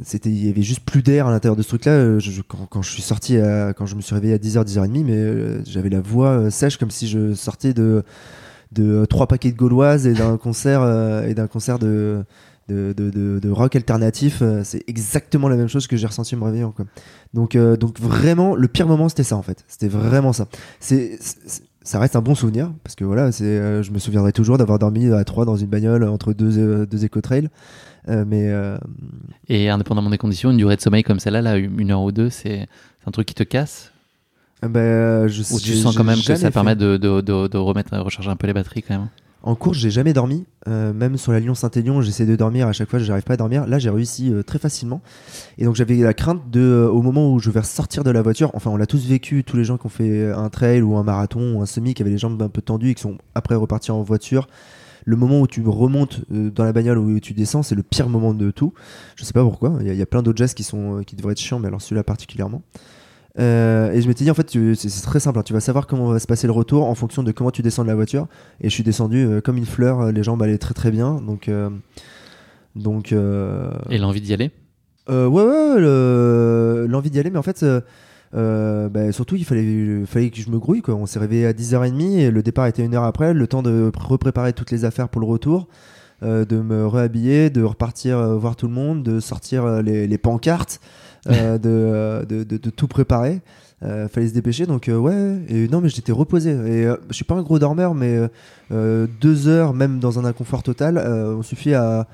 Speaker 2: c'était il y avait juste plus d'air à l'intérieur de ce truc là je- quand, je suis sorti quand je me suis réveillé à 10h 10h30 mais euh, j'avais la voix euh, sèche comme si je sortais de de euh, trois paquets de gauloises et d'un concert euh, et d'un concert de de, de, rock alternatif. Euh, c'est exactement la même chose que j'ai ressenti en me réveillant donc euh, donc vraiment le pire moment c'était ça en fait. C'était vraiment ça. C'est- ça reste un bon souvenir parce que voilà, c'est, euh, je me souviendrai toujours d'avoir dormi à trois dans une bagnole entre deux, euh, deux éco-trails. Euh, mais euh,
Speaker 1: Et indépendamment des conditions, une durée de sommeil comme celle-là, là, une heure ou deux, c'est c'est un truc qui te casse?
Speaker 2: Ah bah, je
Speaker 1: Ou tu sens quand même que ça
Speaker 2: fait.
Speaker 1: permet de, de, de, de remettre, recharger un peu les batteries quand même?
Speaker 2: En course, j'ai jamais dormi. Euh, même sur la Lyon-Saint-Élion, j'essaie de dormir. À chaque fois, j'arrive pas à dormir. Là, j'ai réussi euh, très facilement. Et donc, j'avais la crainte de, euh, au moment où je vais sortir de la voiture. Enfin, on l'a tous vécu. Tous les gens qui ont fait un trail ou un marathon ou un semi, qui avaient les jambes un peu tendues et qui sont après repartis en voiture. Le moment où tu remontes dans la bagnole ou où tu descends, c'est le pire moment de tout. Je sais pas pourquoi. Il y, a- plein d'autres gestes qui sont qui devraient être chiants, mais alors celui-là particulièrement. Euh, et je m'étais dit en fait c'est très simple hein. tu vas savoir comment va se passer le retour en fonction de comment tu descends de la voiture. Et je suis descendu euh, comme une fleur euh, les jambes allaient très très bien. Donc euh, donc
Speaker 1: Et l'envie d'y aller?
Speaker 2: Ouais ouais le- l'envie d'y aller mais en fait bah, surtout il fallait, fallait que je me grouille quoi. on s'est réveillé à 10h30 et le départ était une heure après. Le temps de pr- repréparer toutes les affaires pour le retour euh, de me réhabiller de repartir euh, voir tout le monde de sortir euh, les, les pancartes euh, de, euh, de, de- de tout préparer euh, fallait se dépêcher donc euh, ouais et non mais j'étais reposé et je suis pas un gros dormeur mais deux heures même dans un inconfort total on suffit à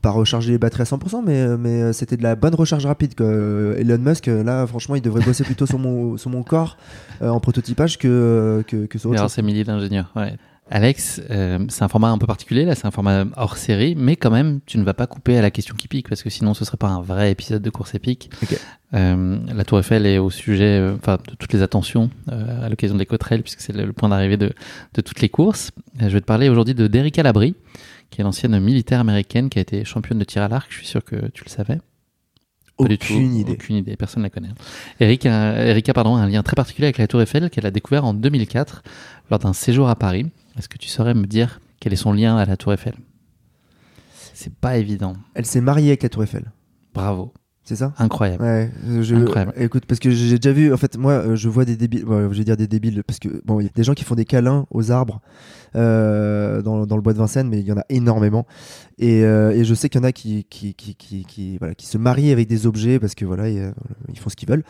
Speaker 2: pas recharger les batteries à 100% mais, mais c'était de la bonne recharge rapide. Euh, Elon Musk là franchement il devrait bosser plutôt sur mon, sur mon corps en prototypage que, que, que sur autre chose
Speaker 1: c'est milliers d'ingénieurs. Ouais. Alex, euh, c'est un format un peu particulier, là, c'est un format hors série, mais quand même, tu ne vas pas couper à la question qui pique, parce que sinon, ce serait pas un vrai épisode de course épique.
Speaker 2: Ok.
Speaker 1: Euh, la Tour Eiffel est au sujet, euh, enfin, de toutes les attentions euh, à l'occasion de l'éco-trail, puisque c'est le, le point d'arrivée de, de toutes les courses. Euh, je vais te parler aujourd'hui de d'Erika Labrie, qui est l'ancienne militaire américaine qui a été championne de tir à l'arc. Je suis sûr que tu le savais. Pas du tout.
Speaker 2: aucune idée
Speaker 1: Aucune idée, personne ne la connaît. Erika, Erika pardon, a un lien très particulier avec la Tour Eiffel qu'elle a découvert en 2004 lors d'un séjour à Paris. Est-ce que tu saurais me dire quel est son lien à la Tour Eiffel? C'est pas évident.
Speaker 2: elle s'est mariée avec la Tour Eiffel
Speaker 1: Bravo.
Speaker 2: c'est ça?
Speaker 1: Incroyable.
Speaker 2: Ouais, je,
Speaker 1: Incroyable.
Speaker 2: écoute, parce que j'ai déjà vu, en fait, moi, euh, je vois des débiles, je vais dire des débiles, parce que, bon, il y a des gens qui font des câlins aux arbres dans, dans le bois de Vincennes, mais il y en a énormément. Et, euh, et je sais qu'il y en a qui, qui, qui, qui, qui, voilà, qui se marient avec des objets, parce que, voilà, ils, ils font ce qu'ils veulent.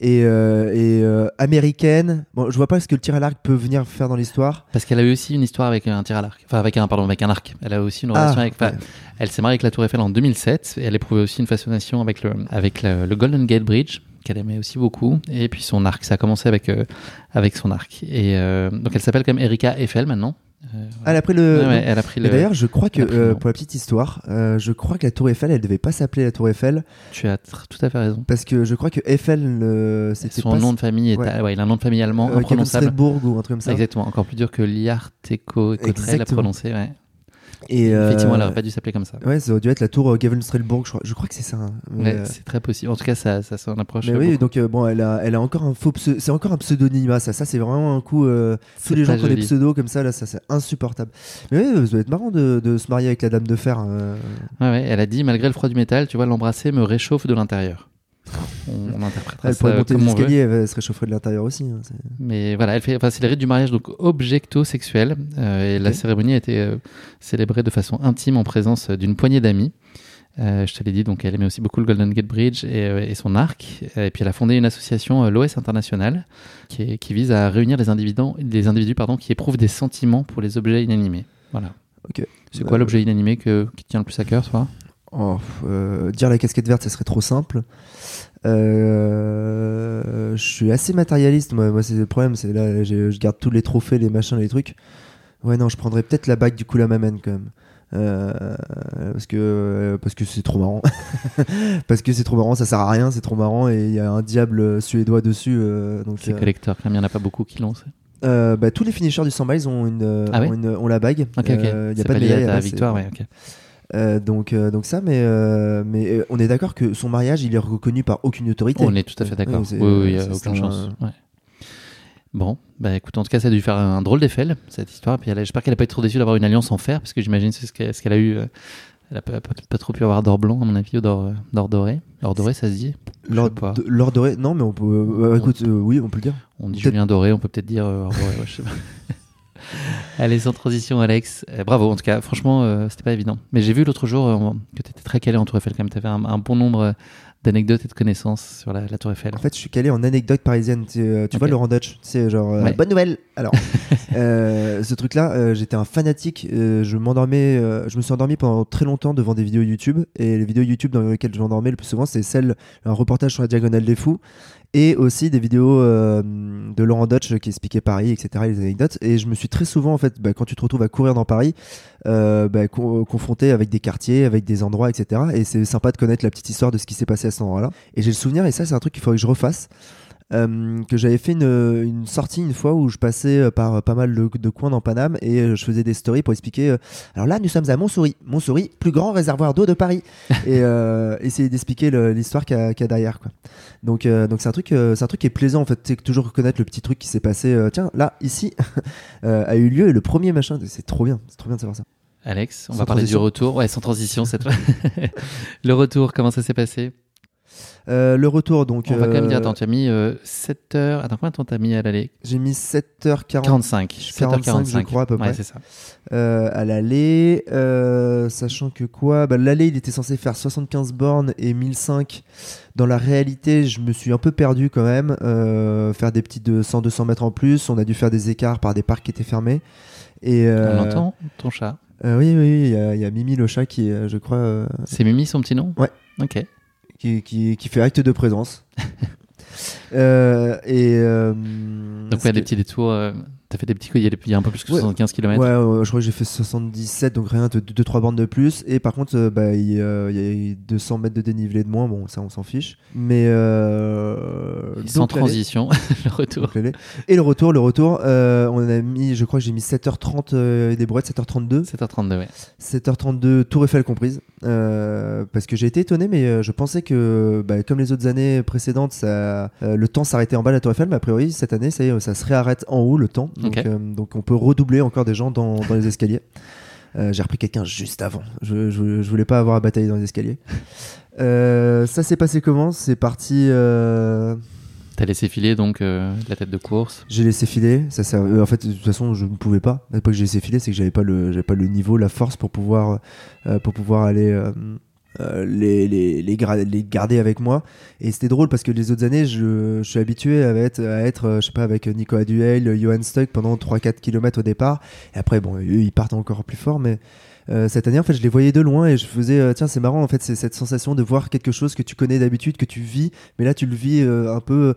Speaker 2: Et, euh, et euh, américaine, bon, je vois pas ce que le tir à l'arc peut venir faire dans l'histoire.
Speaker 1: Parce qu'elle a eu aussi une histoire avec un tir à l'arc. Enfin, avec un, pardon, avec un arc. Elle a aussi une relation
Speaker 2: Ah,
Speaker 1: avec. enfin,
Speaker 2: ouais.
Speaker 1: Elle s'est mariée avec la Tour Eiffel en 2007 et elle éprouvait aussi une fascination avec le, avec le, le Golden Gate Bridge qu'elle aimait aussi beaucoup et puis son arc. Ça a commencé avec, euh, avec son arc. Et euh, donc elle s'appelle comme Erika Eiffel maintenant. Euh,
Speaker 2: elle a pris le.
Speaker 1: ouais, ouais, elle a pris
Speaker 2: Et
Speaker 1: le.
Speaker 2: d'ailleurs, je crois que, euh, pour la petite histoire, euh, je crois que la Tour Eiffel, elle devait pas s'appeler la Tour Eiffel,
Speaker 1: Tu as tout à fait raison.
Speaker 2: parce que je crois que Eiffel, c'était
Speaker 1: Son
Speaker 2: pas
Speaker 1: nom de famille est,
Speaker 2: ouais.
Speaker 1: à- il a un nom de famille allemand imprononçable.
Speaker 2: Ou un truc comme ça.
Speaker 1: Exactement, encore plus dur que Liarteco Cotrel à prononcer.
Speaker 2: Et euh,
Speaker 1: Effectivement, elle aurait pas dû s'appeler comme ça.
Speaker 2: Ouais, ça aurait dû être la tour Gavenstrelbourg, je crois. Je crois que c'est ça. hein.
Speaker 1: Ouais,
Speaker 2: euh,
Speaker 1: c'est très possible. En tout cas, ça, ça s'en approche.
Speaker 2: mais oui, donc euh, bon, elle a, elle a encore un faux pseudo. C'est encore un pseudonyme. Ça, ça c'est vraiment un coup. euh, tous les gens qui ont des pseudos comme ça, là, ça c'est insupportable. Mais oui, ça doit être marrant de, de se marier avec la dame de fer. euh.
Speaker 1: Ouais, ouais, elle a dit malgré le froid du métal, tu vois, l'embrasser me réchauffe de l'intérieur. On, on interprétera
Speaker 2: Elle
Speaker 1: ça
Speaker 2: pourrait monter elle va se réchauffer de l'intérieur aussi. hein,
Speaker 1: Mais voilà, elle fait, enfin, c'est les rites du mariage donc objecto-sexuel. euh, et la cérémonie a été euh, célébrée de façon intime en présence euh, d'une poignée d'amis. Euh, je te l'ai dit, donc elle aimait aussi beaucoup le Golden Gate Bridge et, et son arc. Et puis elle a fondé une association, l'OS International, qui, est- qui vise à réunir les individus, les individus pardon, qui éprouvent des sentiments pour les objets inanimés. Voilà.
Speaker 2: Ok.
Speaker 1: C'est quoi l'objet inanimé que, qui tient le plus à cœur, toi?
Speaker 2: Oh, euh, dire la casquette verte, ça serait trop simple. Euh, je suis assez matérialiste, moi, moi c'est le problème, c'est là, je garde tous les trophées, les machins, les trucs. Ouais, non, je prendrais peut-être la bague du Koulamamène quand même. Euh, parce que parce que c'est trop marrant parce que c'est trop marrant ça sert à rien c'est trop marrant et il y a un diable suédois dessus donc
Speaker 1: C'est même, il n'y en a pas beaucoup qui l'ont.
Speaker 2: bah, tous les finishers du 100 miles ont une,
Speaker 1: Ah ouais?
Speaker 2: ont, une ont la bague il y a pas de médaille
Speaker 1: à
Speaker 2: là, c'est-
Speaker 1: victoire, ouais, ok.
Speaker 2: Euh, donc, euh, donc ça, mais, euh, mais on est d'accord que son mariage, il est reconnu par aucune autorité.
Speaker 1: On est tout à fait d'accord.
Speaker 2: Ouais,
Speaker 1: oui, oui, il y a aucune chance. Ouais. Bon, bah écoute, en tout cas, ça a dû faire un drôle d'effet, cette histoire. Puis j'espère qu'elle n'a pas été trop déçue d'avoir une alliance en fer, parce que j'imagine c'est ce qu'elle ce a eu. Elle a pas, pas- pas trop pu avoir d'or blanc, à mon avis, ou d'or d'or doré. Or doré, ça se dit
Speaker 2: L'or l'or doré, non, mais on peut. écoute, oui, on peut le dire.
Speaker 1: On dit Julien Doré, on peut peut-être dire or doré, ouais, je sais pas. Allez, sans transition, Alex. Euh, bravo, en tout cas, franchement, euh, c'était pas évident. Mais j'ai vu l'autre jour euh, que tu étais très calé en Tour Eiffel, quand même. Tu avais un, un bon nombre euh, d'anecdotes et de connaissances sur la, la Tour Eiffel
Speaker 2: En fait, je suis calé en anecdote parisienne. Tu, vois. Laurent Dutch, c'est genre
Speaker 1: Ouais.
Speaker 2: bonne nouvelle. Alors, ce truc-là, j'étais un fanatique. je m'endormais, je me suis endormi pendant très longtemps devant des vidéos YouTube. Et les vidéos YouTube dans lesquelles je m'endormais le plus souvent, c'est celle un reportage sur la diagonale des fous et aussi des vidéos euh, de Laurent Dutch qui expliquait Paris, etc. Les anecdotes. Et je me suis très souvent, en fait, bah, quand tu te retrouves à courir dans Paris, euh, bah, con- confronté avec des quartiers, avec des endroits, etc. Et c'est sympa de connaître la petite histoire de ce qui s'est passé à cet endroit-là. Et j'ai le souvenir, et ça, c'est un truc qu'il faudrait que je refasse. Euh, que j'avais fait une, une sortie une fois où je passais euh, par pas mal de, de coins dans Paname et euh, je faisais des stories pour expliquer euh, alors là nous sommes à Montsouris. Montsouris plus grand réservoir d'eau de Paris. Et euh, essayer d'expliquer l'histoire qu'il y, a- qu'il y a derrière quoi. Donc euh, donc c'est un truc euh, c'est un truc qui est plaisant en fait. C'est toujours reconnaître le petit truc qui s'est passé euh, tiens là ici euh, a eu lieu et le premier machin. C'est trop bien. C'est trop bien de savoir ça.
Speaker 1: Alex, on
Speaker 2: Sans
Speaker 1: va parler
Speaker 2: transition.
Speaker 1: du retour. Ouais, sans transition cette fois. le retour, comment ça s'est passé?
Speaker 2: Euh, le retour donc
Speaker 1: On va quand même
Speaker 2: euh,
Speaker 1: dire, attends, tu as mis 7 heures. Attends, combien de temps t'as mis à l'aller?
Speaker 2: J'ai mis 7h40
Speaker 1: 45.
Speaker 2: 45, je crois, à peu
Speaker 1: Ouais,
Speaker 2: près.
Speaker 1: c'est ça.
Speaker 2: euh, à l'aller, euh, sachant que quoi? Bah, L'aller, il était censé faire 75 bornes et 1005. Dans la réalité, je me suis un peu perdu quand même. euh, faire des petits 100-200 mètres en plus. On a dû faire des écarts par des parcs qui étaient fermés. Et, euh,
Speaker 1: On l'entend, ton chat?
Speaker 2: euh, Oui, oui, il y, y a Mimi le chat qui, euh, je crois, euh,
Speaker 1: C'est Mimi son petit nom?
Speaker 2: Ouais.
Speaker 1: Ok.
Speaker 2: Qui, qui, qui fait acte de présence. Euh, et euh,
Speaker 1: Donc,
Speaker 2: ce
Speaker 1: ouais, des
Speaker 2: qui-
Speaker 1: petits détours. euh, T'as fait des petits. Il y a des- il y a un peu plus que
Speaker 2: Ouais.
Speaker 1: 75 km.
Speaker 2: Ouais, ouais, je crois que j'ai fait 77, donc rien de 2-3 bornes de plus. Et par contre, euh, bah, il, euh, il y a eu 200 mètres de dénivelé de moins, bon, ça on s'en fiche. Mais. Euh,
Speaker 1: Sans
Speaker 2: donc, l'aller-
Speaker 1: transition, le retour.
Speaker 2: donc. Et le retour, le retour, euh, on a mis, je crois que j'ai mis 7h30 euh, et des brouettes, 7h32.
Speaker 1: 7h32, ouais.
Speaker 2: 7h32, Tour Eiffel comprise. Euh, parce que j'ai été étonné, mais euh, je pensais que, bah, comme les autres années précédentes, ça, euh, le temps s'arrêtait en bas la Tour Eiffel, mais a priori, cette année, ça, y est, ça se réarrête en haut, le temps. Donc, euh, donc on peut redoubler encore des gens dans, dans les escaliers. Euh, j'ai repris quelqu'un juste avant. Je, je, je voulais pas avoir à batailler dans les escaliers. Euh, ça s'est passé comment? C'est parti. euh,
Speaker 1: T'as laissé filer donc euh, la tête de course?
Speaker 2: J'ai laissé filer. Ça, ça- euh, en fait, de toute façon, je ne pouvais pas. À l'époque que j'ai laissé filer, c'est que j'avais pas le, j'avais pas le niveau, la force pour pouvoir, euh, pour pouvoir aller euh, les, les, les, les garder avec moi. Et c'était drôle parce que les autres années, je, je suis habitué à être, à être, euh, je sais pas, avec Nico Aduel, Johan Stuck pendant 3-4 km au départ. Et après, bon, eux, ils partent encore plus fort, mais. euh, cette année, en fait, je les voyais de loin et je faisais, euh, tiens, c'est marrant, en fait, c'est cette sensation de voir quelque chose que tu connais d'habitude, que tu vis, mais là, tu le vis un peu,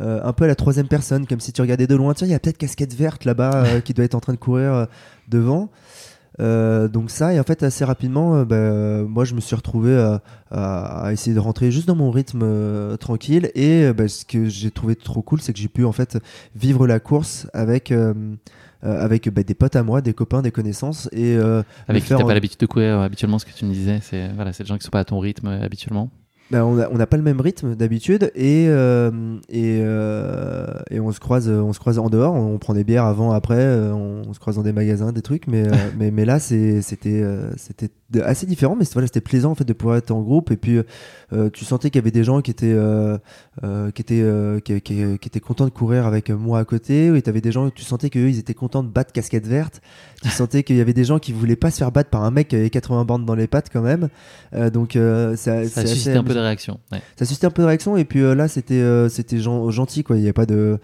Speaker 2: euh, un peu à la troisième personne, comme si tu regardais de loin. Tiens, il y a peut-être casquette verte là-bas euh, qui doit être en train de courir euh, devant. Euh, donc ça, et en fait, assez rapidement, euh, bah, euh, moi, je me suis retrouvé à, à- à essayer de rentrer juste dans mon rythme euh, tranquille. Et euh, bah, ce que j'ai trouvé trop cool, c'est que j'ai pu en fait vivre la course avec. euh, avec bah, des potes à moi, des copains, des connaissances et euh,
Speaker 1: Avec qui t'as
Speaker 2: en-
Speaker 1: pas l'habitude de courir habituellement, ce que tu me disais, c'est voilà, c'est des gens qui sont pas à ton rythme habituellement.
Speaker 2: Bah, on n'a on pas le même rythme d'habitude et, euh, et, euh, et on, se croise, on se croise en dehors, on prend des bières avant, après, euh, on, on se croise dans des magasins, des trucs, mais, mais, mais là c'est- c'était euh, assez différent, mais c'était voilà, c'était plaisant en fait de pouvoir être en groupe. Et puis euh, tu sentais qu'il y avait des gens qui étaient, euh, euh, qui, étaient, euh, qui, qui- qui étaient contents de courir avec moi à côté, et tu avais des gens, tu sentais qu'eux ils étaient contents de battre casquette verte, tu sentais qu'il y avait des gens qui voulaient pas se faire battre par un mec qui avait 80 bandes dans les pattes quand même, Euh, donc euh, ça,
Speaker 1: Ça a suscité un peu de réaction. Ouais.
Speaker 2: ça suscitait un peu de réaction et puis euh, là c'était euh, c'était gen- gentil quoi. Il y avait pas de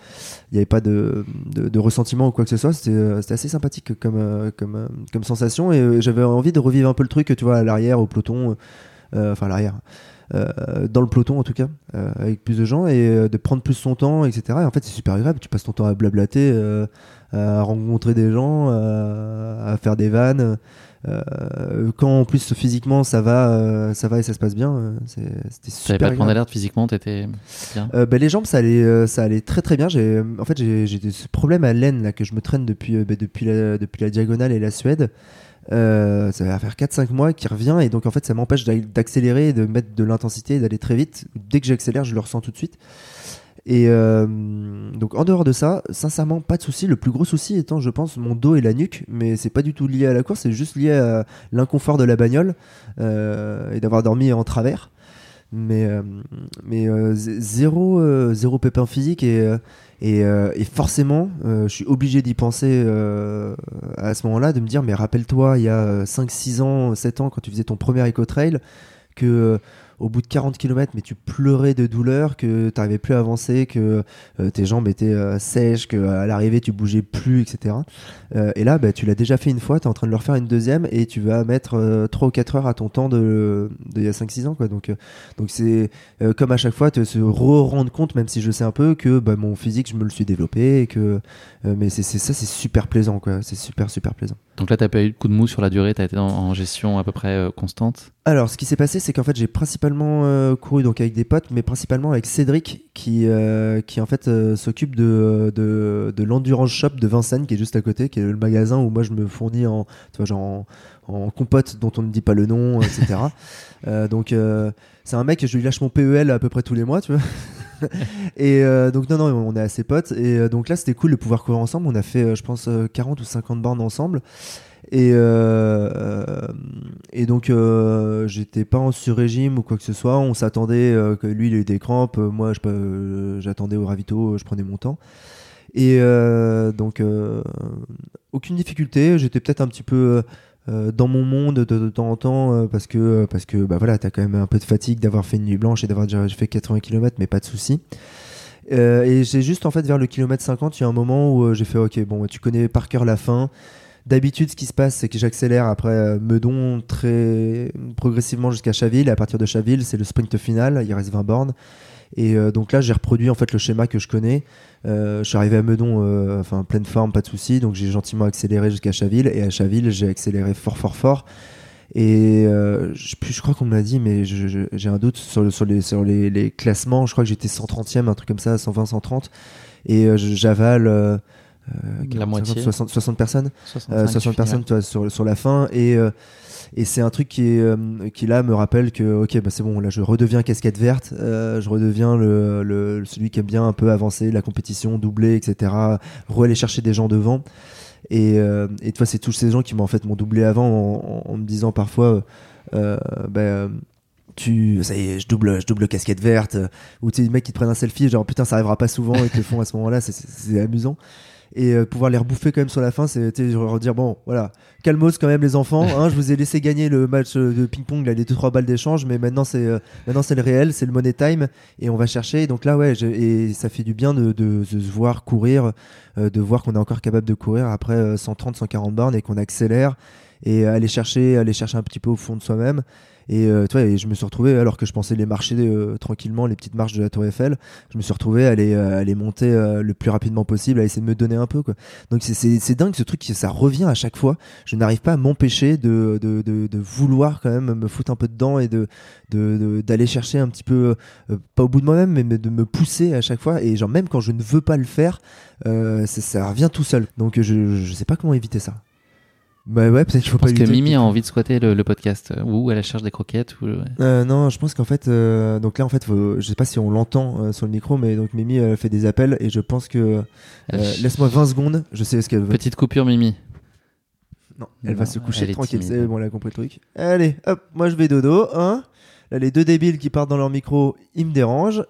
Speaker 2: il y avait pas de, de, de ressentiment ou quoi que ce soit. C'était euh, c'était assez sympathique comme euh, comme euh, comme sensation et j'avais envie de revivre un peu le truc tu vois à l'arrière au peloton euh, enfin à l'arrière euh, dans le peloton en tout cas euh, avec plus de gens et euh, de prendre plus son temps etc et en fait c'est super agréable. Tu passes ton temps à blablater euh, à rencontrer des gens euh, à faire des vannes euh, quand en plus physiquement ça va euh, ça va et ça se passe bien euh, c'était
Speaker 1: Tu
Speaker 2: super
Speaker 1: avais pas point d'alerte physiquement, t'étais bien.
Speaker 2: Euh, bah, les jambes, ça allait, euh, ça allait très très bien. J'ai, en fait, j'ai, des problèmes à l'aine là que je me traîne depuis, euh, bah, depuis la, depuis la diagonale et la Suède. Euh, ça va faire 4-5 mois qui revient et donc en fait ça m'empêche d'ac- d'accélérer, de mettre de l'intensité d'aller très vite. Dès que j'accélère, je le ressens tout de suite. Et euh, donc en dehors de ça, sincèrement, pas de souci. Le plus gros souci étant, je pense, mon dos et la nuque, mais c'est pas du tout lié à la course, c'est juste lié à l'inconfort de la bagnole euh, et d'avoir dormi en travers. Mais, euh, euh, zéro, zéro pépin physique et, forcément, je suis obligé d'y penser à ce moment-là, de me dire, mais rappelle-toi, il y a 5, 6 ans, 7 ans, quand tu faisais ton premier Eco Trail, que au bout de 40 km, mais tu pleurais de douleur, que tu n'arrivais plus à avancer, que euh, tes jambes étaient euh, sèches, qu'à l'arrivée tu bougeais plus, etc. Euh, et là, bah, tu l'as déjà fait une fois, tu es en train de le refaire une deuxième et tu vas mettre 3 ou 4 heures à ton temps de, y a 5-6 ans. Donc, c'est comme à chaque fois, te se re-rendre compte, même si je sais un peu, que bah, mon physique, je me le suis développé. Que, mais c'est ça, c'est super plaisant. C'est super, super plaisant.
Speaker 1: Donc là, tu n'as pas eu de coup de mou sur la durée, tu as été en, gestion à peu près constante
Speaker 2: alors, ce qui s'est passé, c'est qu'en fait, j'ai principalement euh, couru donc avec des potes, mais principalement avec Cédric, qui, euh, qui en fait euh, s'occupe de, de, de l'endurance shop de Vincennes, qui est juste à côté, qui est le magasin où moi je me fournis en, tu vois, genre en, compote dont on ne dit pas le nom, etc. donc, c'est un mec, je lui lâche mon PEL à peu près tous les mois, tu vois. et donc non non on est assez potes et donc là c'était cool de pouvoir courir ensemble on a fait je pense 40 ou 50 bornes ensemble et, euh, donc, euh, j'étais pas en sur-régime ou quoi que ce soit. On s'attendait euh, que lui, il ait des crampes. Moi, j'attendais au ravito, je prenais mon temps. Et donc, aucune difficulté. J'étais peut-être un petit peu dans mon monde de, temps en temps parce que, parce que bah voilà, tu as quand même un peu de fatigue d'avoir fait une nuit blanche et d'avoir déjà fait 80 km, mais pas de souci. et j'ai juste en fait vers le kilomètre 50, il y a un moment où j'ai fait ok, bon, tu connais par cœur la fin. D'habitude, ce qui se passe, c'est que j'accélère après euh, Meudon très progressivement jusqu'à Chaville. Et à partir de Chaville, c'est le sprint final. Il reste 20 bornes. Et euh, donc là, j'ai reproduit en fait le schéma que je connais. Euh, je suis arrivé à Meudon, enfin pleine forme, pas de souci. Donc j'ai gentiment accéléré jusqu'à Chaville. Et à Chaville, j'ai accéléré fort, fort, fort. Et je, je, crois qu'on me l'a dit, mais j'ai un doute sur, sur, les, sur les, les, classements. Je crois que j'étais 130e, un truc comme ça, 120, 130. Et j'avale
Speaker 1: euh, la moitié.
Speaker 2: 60, 60 personnes. 60 personnes euh, sur, sur la fin. Et euh, et c'est un truc qui, est, qui là me rappelle que ok bah c'est bon là je redeviens casquette verte. Je redeviens le, le, celui qui aime bien un peu avancer la compétition doubler etc re aller chercher des gens devant. Et, et toi c'est tous ces gens qui m'ont en fait m'ont doublé avant en, me disant parfois bah, tu ça y est je double je double casquette verte. Ou tu sais les mecs qui te prennent un selfie genre putain ça arrivera pas souvent et te le font à ce moment là c'est amusant et euh, pouvoir les rebouffer quand même sur la fin, c'est dire bon, voilà, calmos quand même les enfants. Hein, je vous ai laissé gagner le match euh, de ping-pong, les deux trois balles d'échange, mais maintenant c'est euh, maintenant c'est le réel, c'est le money time et on va chercher. donc là, ouais, et ça fait du bien de, se voir courir, de voir qu'on est encore capable de courir après 130, 140 bornes et qu'on accélère et aller chercher, aller chercher un petit peu au fond de soi-même. Et, euh, et je me suis retrouvé, alors que je pensais les marcher euh, tranquillement, les petites marches de la Tour Eiffel, je me suis retrouvé à les, euh, à monter le plus rapidement possible, à essayer de me donner un peu. Quoi. Donc c'est dingue ce truc, ça revient à chaque fois. Je n'arrive pas à m'empêcher de, de, de, de, vouloir quand même me foutre un peu dedans et de d'aller chercher un petit peu, pas au bout de moi-même, mais de me pousser à chaque fois. Et genre même quand je ne veux pas le faire, ça revient tout seul. Donc je, je sais pas comment éviter ça.
Speaker 1: Bah ouais, peut-être qu'il faut pas que Mimi a envie de squatter le, podcast euh, ou elle cherche des croquettes ou...
Speaker 2: Euh, non, je pense qu'en fait, euh, donc là en fait, faut, je sais pas si on l'entend sur le micro, mais donc Mimi fait des appels et je pense que laisse-moi 20 secondes, je sais ce qu'elle veut.
Speaker 1: Petite coupure Mimi.
Speaker 2: Non, elle va se coucher tranquille, c'est bon, elle a compris le truc. Allez, hop, moi je vais dodo, hein. Là les deux débiles qui partent dans leur micro, ils me dérangent.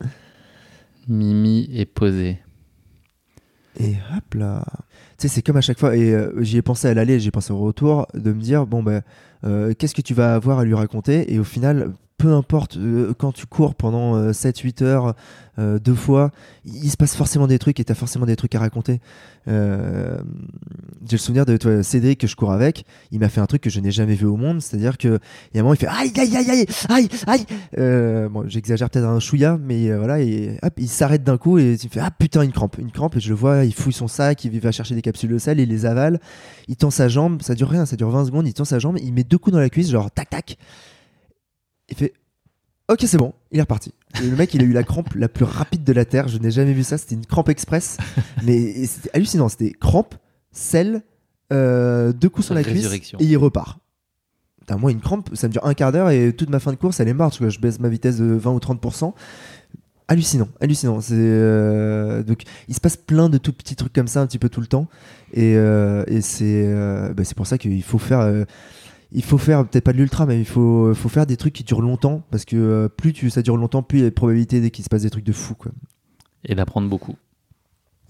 Speaker 1: Mimi est posée.
Speaker 2: Et hop là. C'est comme à chaque fois, et euh, j'y ai pensé à l'aller, j'ai pensé au retour, de me dire, bon, ben, qu'est-ce que tu vas avoir à lui raconter? Et au final, peu importe, euh, quand tu cours pendant 7-8 euh, heures euh, deux fois, il se passe forcément des trucs et t'as forcément des trucs à raconter. J'ai le souvenir de toi, Cédric que je cours avec, il m'a fait un truc que je n'ai jamais vu au monde, c'est-à-dire que il y a un moment il fait aïe aïe aïe aïe aïe aïe. bon, j'exagère peut-être un chouïa, mais voilà, et, hop, il s'arrête d'un coup et il fait ah putain une crampe, une crampe et je le vois, il fouille son sac, il va chercher des capsules de sel, il les avale, il tend sa jambe, ça dure rien, ça dure 20 secondes, il tend sa jambe, il met deux coups dans la cuisse, genre tac tac. Il fait Ok, c'est bon, il est reparti. le mec, il a eu la crampe la plus rapide de la Terre. Je n'ai jamais vu ça. C'était une crampe express. mais c'était hallucinant. C'était crampe, sel, euh, deux coups sur la cuisse et il repart. moi, une crampe, ça me dure un quart d'heure et toute ma fin de course, elle est que je baisse ma vitesse de 20 ou 30%. Hallucinant, hallucinant. C'est euh, donc il se passe plein de tout petits trucs comme ça un petit peu tout le temps et, euh, et c'est bah, c'est pour ça qu'il faut faire il faut faire peut-être pas de l'ultra, mais il faut, faut faire des trucs qui durent longtemps parce que euh, plus tu, ça dure longtemps, plus il y a de probabilité qu'il se passe des trucs de fou. Quoi.
Speaker 1: Et d'apprendre beaucoup.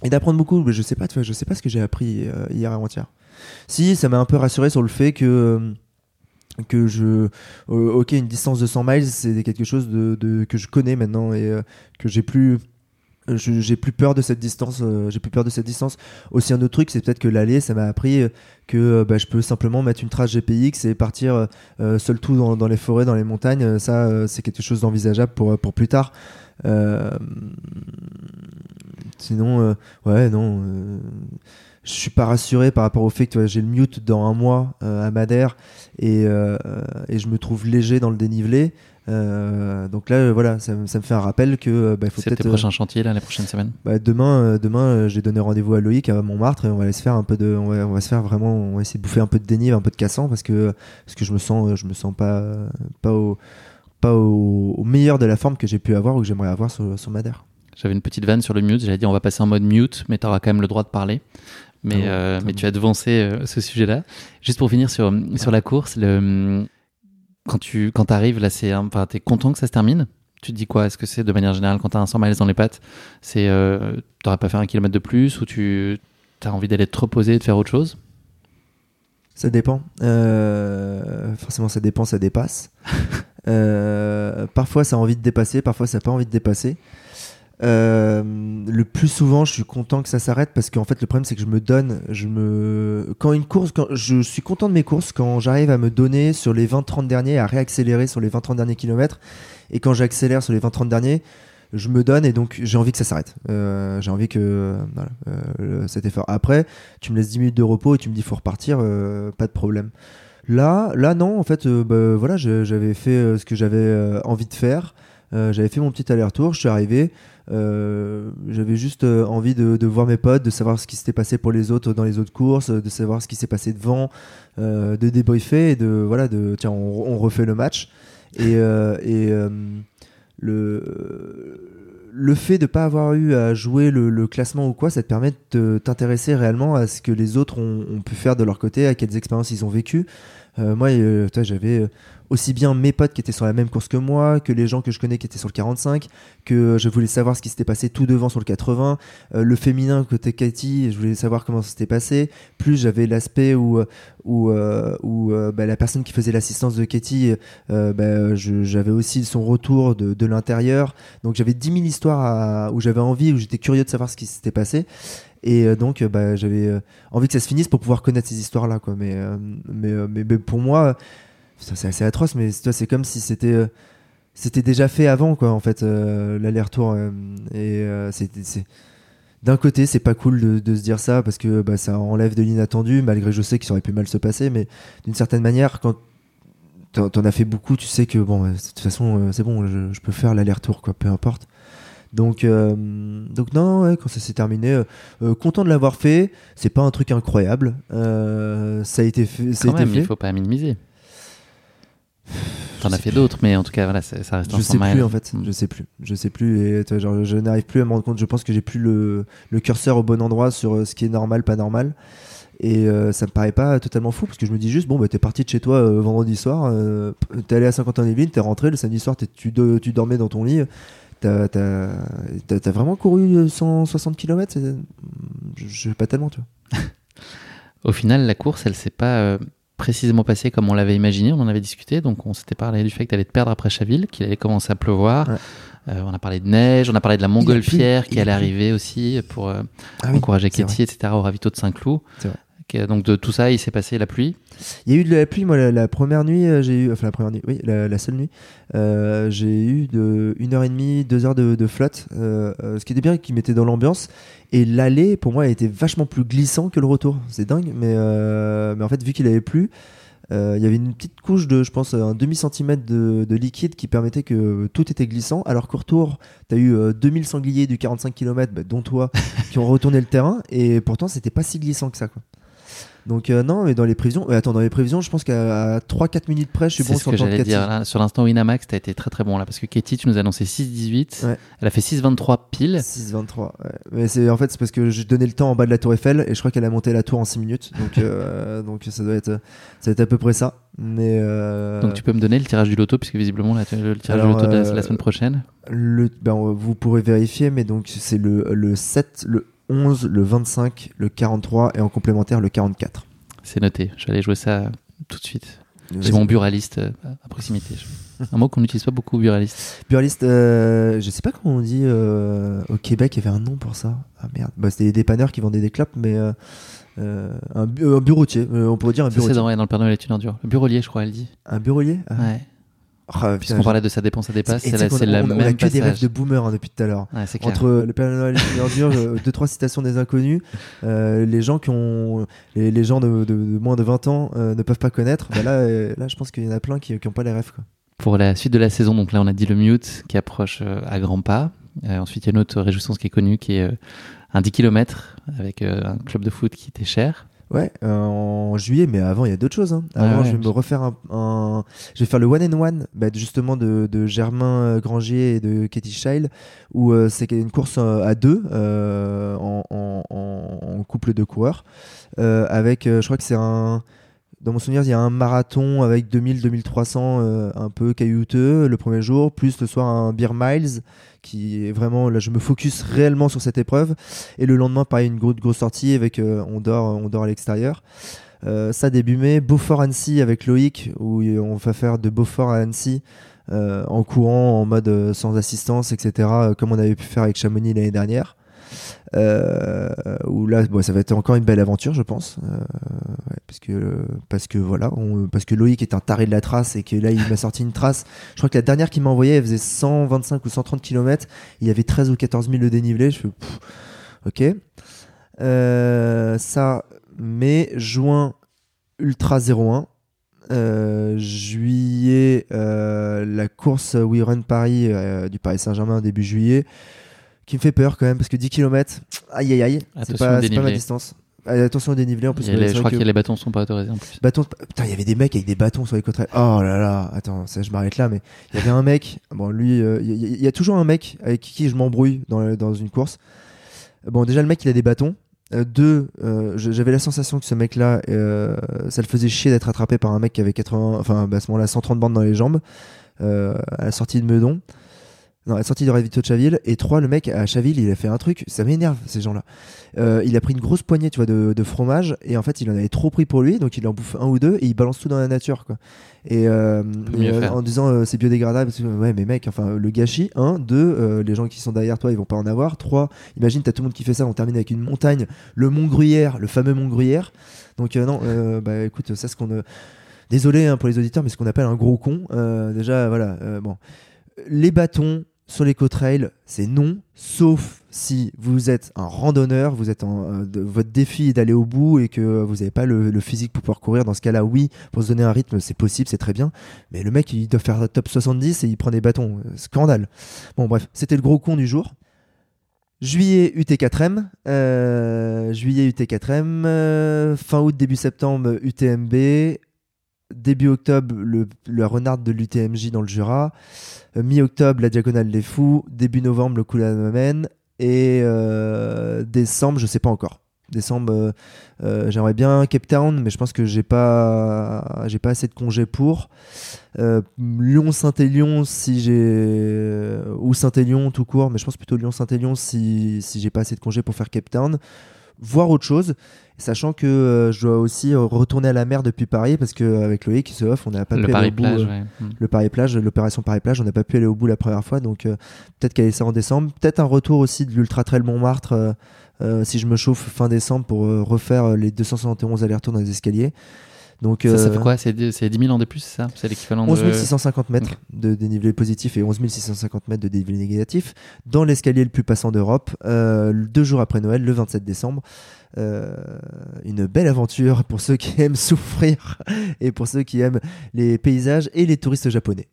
Speaker 2: Et d'apprendre beaucoup, mais je sais pas, tu vois, je sais pas ce que j'ai appris euh, hier avant-hier. Si, ça m'a un peu rassuré sur le fait que que je euh, ok une distance de 100 miles c'est quelque chose de, de- que je connais maintenant et euh, que j'ai plus j'ai plus peur de cette distance euh, j'ai plus peur de cette distance. Aussi un autre truc c'est peut-être que l'aller ça m'a appris euh, que euh, bah, je peux simplement mettre une trace GPX et partir seul tout dans, dans les forêts dans les montagnes. Ça c'est quelque chose d'envisageable pour pour plus tard. Sinon ouais non je suis pas rassuré par rapport au fait que j'ai le mute dans un mois à Madère et, et je me trouve léger dans le dénivelé. Euh, donc là, euh, voilà, ça, me- ça me fait un rappel que euh, bah, il faut
Speaker 1: C'est tes
Speaker 2: peut-être. euh,
Speaker 1: prochains chantiers, là, les prochaines semaines
Speaker 2: bah, demain, euh, demain, j'ai donné rendez-vous à Loïc à Montmartre et on va aller se faire un peu de, on va, on va se faire vraiment, on va essayer de bouffer un peu de dénive, un peu de cassant parce que parce que je me sens, je me sens pas pas au pas au, au meilleur de la forme que j'ai pu avoir ou que j'aimerais avoir sur, sur Madère.
Speaker 1: J'avais une petite vanne sur le mute. J'allais dire on va passer en mode mute, mais tu auras quand même le droit de parler. Mais,
Speaker 2: Ah bon,
Speaker 1: mais
Speaker 2: bon.
Speaker 1: tu as devancé ce sujet-là. Juste pour finir sur, sur la course, le, quand tu quand arrives, là, c'est, enfin, t'es content que ça se termine? Tu te dis quoi? Est-ce que c'est de manière générale, quand tu as un 100 miles dans les pattes, c'est euh, t'aurais pas fait un kilomètre de plus ou tu as envie d'aller te reposer et de faire autre chose?
Speaker 2: Ça dépend. Euh, forcément, ça dépend, ça dépasse. Euh, parfois, ça a envie de dépasser, parfois, ça n'a pas envie de dépasser. Euh, le plus souvent, je suis content que ça s'arrête parce qu'en fait, le problème, c'est que je me donne. Je me... Quand une course, quand je suis content de mes courses quand j'arrive à me donner sur les 20-30 derniers, à réaccélérer sur les 20-30 derniers kilomètres. Et quand j'accélère sur les 20-30 derniers, je me donne et donc j'ai envie que ça s'arrête. Euh, j'ai envie que voilà, euh, cet effort. Après, tu me laisses 10 minutes de repos et tu me dis faut repartir, euh, pas de problème. Là, là non, en fait, euh, bah, voilà, j'avais fait ce que j'avais envie de faire. J'avais fait mon petit aller-retour, je suis arrivé. Euh, j'avais juste euh, envie de, voir mes potes, de savoir ce qui s'était passé pour les autres dans les autres courses, de savoir ce qui s'est passé devant, euh, de débriefer et de voilà, de tiens, on, refait le match. Et, le le fait de pas avoir eu à jouer le, classement ou quoi, ça te permet de t'intéresser réellement à ce que les autres ont, pu faire de leur côté, à quelles expériences ils ont. Euh, moi, euh, j'avais aussi bien mes potes qui étaient sur la même course que moi, que les gens que je connais qui étaient sur le 45, que je voulais savoir ce qui s'était passé tout devant sur le 80. Euh, le féminin côté Cathy, je voulais savoir comment ça s'était passé. Plus j'avais l'aspect où, euh, où, euh, où euh, bah, la personne qui faisait l'assistance de euh, bah, j'avais aussi son retour de, de l'intérieur. Donc j'avais 10 000 histoires où j'avais envie, où j'étais curieux de savoir ce qui s'était passé. Et euh, donc euh, bah, j'avais euh, envie que ça se finisse pour pouvoir connaître ces histoires-là. Quoi. Mais, euh, mais, euh, mais, pour moi, euh, c'est assez atroce, mais c'est comme si c'était... euh, c'était déjà fait avant quoi en fait euh, l'aller-retour euh, et euh, c'est d'un côté c'est pas cool de, de se dire ça parce que bah, ça enlève de l'inattendu malgré je sais que ça aurait pu mal se passer mais d'une certaine manière quand t'en as fait beaucoup tu sais que bon euh, de toute façon c'est bon je, je peux faire l'aller-retour quoi peu importe donc donc non ouais, quand ça s'est terminé content de l'avoir fait c'est pas un truc incroyable ça a été fait ça a
Speaker 1: Quand
Speaker 2: été
Speaker 1: même,
Speaker 2: fait
Speaker 1: il faut pas minimiser. T'en as fait d'autres, mais en tout cas, voilà, ça reste un
Speaker 2: je
Speaker 1: 100
Speaker 2: sais plus en fait. Je sais plus. Je sais plus et genre, je n'arrive plus à me rendre compte. Je pense que j'ai plus le, le curseur au bon endroit sur euh, ce qui est normal pas normal. Et euh, ça me paraît pas totalement fou parce que je me dis juste bon bah t'es parti de chez toi euh, vendredi soir euh, t'es allé à Saint-Quentin-les-Vignes t'es rentré le samedi soir t'es- tu, tu dormais dans ton lit. T'as vraiment couru euh, 160 km je, sais pas tellement tu vois.
Speaker 1: Au final, la course, elle s'est pas précisément passée comme on l'avait imaginé. On en avait discuté. Donc, on s'était parlé du fait que tu allais te perdre après Chaville, qu'il allait commencer à pleuvoir.
Speaker 2: Ouais.
Speaker 1: Euh, on a parlé de neige, on a parlé de la montgolfière qui allait arriver aussi pour euh,
Speaker 2: ah oui
Speaker 1: encourager Katie, etc. au ravito de Saint-Cloud. Donc, de tout ça, il s'est passé la pluie.
Speaker 2: Il y a eu de la pluie, moi, la, première nuit, euh, j'ai eu, enfin la première nuit, oui, la, seule nuit, euh, j'ai eu de une heure et demie, deux heures de, de flotte, euh, ce qui était bien, qui mettait dans l'ambiance. Et l'aller, pour moi, a été vachement plus glissant que le retour. C'est dingue, mais, mais en fait, vu qu'il avait plu, il y avait une petite couche de, je pense, un demi centimètre de, de liquide qui permettait que tout était glissant. Alors qu'au retour, tu as eu euh, 2000 sangliers du 45 km, bah, dont toi, qui ont retourné le terrain. Et pourtant, c'était pas si glissant que ça. Quoi. Donc, euh, non, mais dans les prévisions, euh, attends, dans les prévisions, je pense qu'à 3-4 minutes près, je suis bon
Speaker 1: ce
Speaker 2: sur
Speaker 1: que
Speaker 2: le temps de
Speaker 1: j'allais dire. Là, sur l'instant Winamax, tu as été très très bon là. Parce que Katie, tu nous as annoncé 6-18.
Speaker 2: Ouais.
Speaker 1: Elle a fait 6-23 pile.
Speaker 2: 6-23. ouais. Mais c'est en fait c'est parce que j'ai donné le temps en bas de la Tour Eiffel et je crois qu'elle a monté la tour en 6 minutes. Donc euh, donc ça doit être ça doit être à peu près ça. Mais euh,
Speaker 1: Donc, tu peux me donner le tirage du loto, puisque visiblement, là, le tirage
Speaker 2: Alors,
Speaker 1: du loto de la,
Speaker 2: euh,
Speaker 1: la semaine prochaine.
Speaker 2: le ben, vous pourrez vérifier mais donc c'est le le 7, le 11, le 25, le 43 et en complémentaire le 44.
Speaker 1: C'est noté. Je vais aller jouer ça tout de suite. J'ai mon buraliste euh, à proximité. Un mot qu'on n'utilise pas beaucoup, buraliste.
Speaker 2: Buraliste, euh, je sais pas comment on dit euh, au Québec, il y avait un nom pour ça. Ah merde, bah, c'était des dépanneurs qui vendaient des clopes, mais euh, un, bu- un bureautier, on pourrait dire un
Speaker 1: Ça, c'est
Speaker 2: bureautier.
Speaker 1: dans, ouais, dans le Père Noël est une ordure. Le burolier, je crois, elle dit.
Speaker 2: Un bureaulier ah.
Speaker 1: Ouais.
Speaker 2: Putain,
Speaker 1: Puisqu'on parlait de sa dépense à dépasse, c'est la, c'est la
Speaker 2: on, on a
Speaker 1: même
Speaker 2: que des rêves de boomer hein, depuis tout à l'heure.
Speaker 1: Ouais.
Speaker 2: Entre le Père Noël et ordure, deux trois citations des inconnus, euh, les gens qui ont, les, les gens de, de- de moins de 20 ans euh, ne peuvent pas connaître. Bah là, euh, là, je pense qu'il y en a plein qui, qui ont pas les rêves. Quoi.
Speaker 1: Pour la suite de la saison, donc là, on a dit le mute qui approche à grands pas. Ensuite, il y a une autre réjouissance qui est connue qui est un 10 km avec un club de foot qui était cher.
Speaker 2: Ouais, euh, en juillet, mais avant il y a d'autres choses. hein. Avant,
Speaker 1: Ouais, ouais,
Speaker 2: je vais me refaire un, un- je vais faire le one and one, bah, justement de, de Germain euh, Grangier et de Katie Scheil, où euh, c'est une course à deux euh, en, en- en- en couple de coureurs, avec, je crois que c'est un, dans mon souvenir, il y a un marathon avec 2000-2300 euh, un peu caillouteux le premier jour, plus le soir un beer miles qui est vraiment là je me focus réellement sur cette épreuve. Et le lendemain pareil une grosse, sortie avec euh, on dort on dort à l'extérieur. Euh, ça début mai Beaufort Annecy avec Loïc où on va faire de Beaufort à Annecy en courant en mode sans assistance etc comme on avait pu faire avec Chamonix l'année dernière euh, où là ça va être encore une belle aventure je pense. Euh, parce que voilà parce que Loïc est un taré de la trace et que là il m'a sorti une trace. Je crois que la dernière qu'il m'a envoyée elle faisait 125 ou 130 km il y avait 13 ou 14 000 de dénivelé. Je ok. Euh, ça mai juin ultra 01 euh, juillet la course We Run Paris du Paris Saint-Germain début juillet qui me fait peur quand même parce que 10 km aïe aïe aïe c'est pas, pas ma distance. Euh, attention au dénivelé en plus
Speaker 1: les- je crois
Speaker 2: que-
Speaker 1: que les bâtons sont pas autorisés en plus.
Speaker 2: bâtons putain il y avait des mecs avec des bâtons sur les côtes. Oh là là attends ça je m'arrête là mais il y avait un mec bon lui euh, il y, a toujours un mec avec qui je m'embrouille dans, dans une course. Bon déjà le mec il a des bâtons. Euh, deux euh, j'avais la sensation que ce mec là ça le faisait chier d'être attrapé par un mec qui avait 80 enfin bah, à ce moment là 130 bandes dans les jambes à la sortie de Meudon non, la sortie de Ravito de Chaville. Et trois, le mec à Chaville, il a fait un truc, ça m'énerve ces gens-là. Euh, il a pris une grosse poignée, tu vois, de, de fromage, et en fait, il en avait trop pris pour lui, donc il en bouffe un ou deux, et il balance tout dans la nature, quoi. Et, euh, et, euh, en disant c'est biodégradable, parce que, ouais, mais mec, enfin, le gâchis, un, deux, euh, les gens qui sont derrière toi, ils vont pas en avoir. Trois, imagine, t'as tout le monde qui fait ça, on termine avec une montagne, le Mont Gruyère, le fameux Mont Gruyère. Donc, non, bah écoute, ça, ce qu'on. Désolé hein, pour les auditeurs, mais ce qu'on appelle un gros con, déjà, voilà, bon. Les bâtons sur les trails c'est non, sauf si vous êtes un randonneur, vous êtes en, euh, votre défi est d'aller au bout et que vous n'avez pas le, physique pour pouvoir courir. Dans ce cas-là, oui, pour se donner un rythme, c'est possible, c'est très bien. Mais le mec, il doit faire top 70 et il prend des bâtons. Euh, Scandale. Bon, bref, c'était le gros con du jour. Juillet UT4M, euh, juillet UT4M, euh, fin août début septembre UTMB, début octobre le, la renarde de l'UTMJ dans le Jura, euh, mi-octobre la diagonale des fous, début novembre le Coulanamen et euh, décembre je sais pas encore. Décembre euh, j'aimerais bien Cape Town mais je pense que j'ai pas j'ai pas assez de congés pour. Euh, Lyon Saint-Élion si j'ai ou Saint-Élion tout court mais je pense plutôt Lyon Saint-Élion si si j'ai pas assez de congés pour faire Cape Town voir autre chose sachant que euh, je dois aussi euh, retourner à la mer depuis Paris parce que avec Loïc se off on n'a pas
Speaker 1: Le
Speaker 2: pu aller au bout,
Speaker 1: plage,
Speaker 2: euh,
Speaker 1: ouais. Mm.
Speaker 2: le Paris plage l'opération Paris plage on n'a pas pu aller au bout la première fois donc euh, peut-être caler ça en décembre peut-être un retour aussi de l'ultra trail Montmartre euh, euh, si je me chauffe fin décembre pour euh, refaire euh, les 271 allers-retours dans les escaliers donc
Speaker 1: Ça, ça
Speaker 2: euh,
Speaker 1: fait quoi? C'est dix- c'est 10 000 ans de plus, c'est ça? C'est l'équivalent
Speaker 2: 11
Speaker 1: de.
Speaker 2: 650 mètres de dénivelé positif et 11 650 mètres de dénivelé négatif dans l'escalier le plus passant d'Europe, euh, deux jours après Noël, le 27 décembre. Euh, une belle aventure pour ceux qui aiment souffrir et pour ceux qui aiment les paysages et les touristes japonais.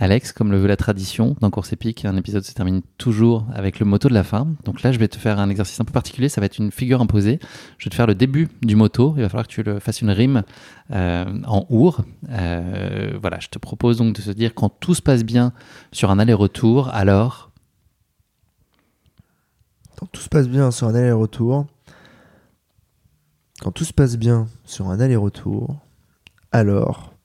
Speaker 1: Alex, comme le veut la tradition, dans Course épique, un épisode se termine toujours avec le moto de la fin. Donc là, je vais te faire un exercice un peu particulier. Ça va être une figure imposée. Je vais te faire le début du moto. Il va falloir que tu le fasses une rime euh, en our. Euh, voilà, je te propose donc de se dire quand tout se passe bien sur un aller-retour, alors
Speaker 2: Quand tout se passe bien sur un aller-retour, quand tout se passe bien sur un aller-retour, alors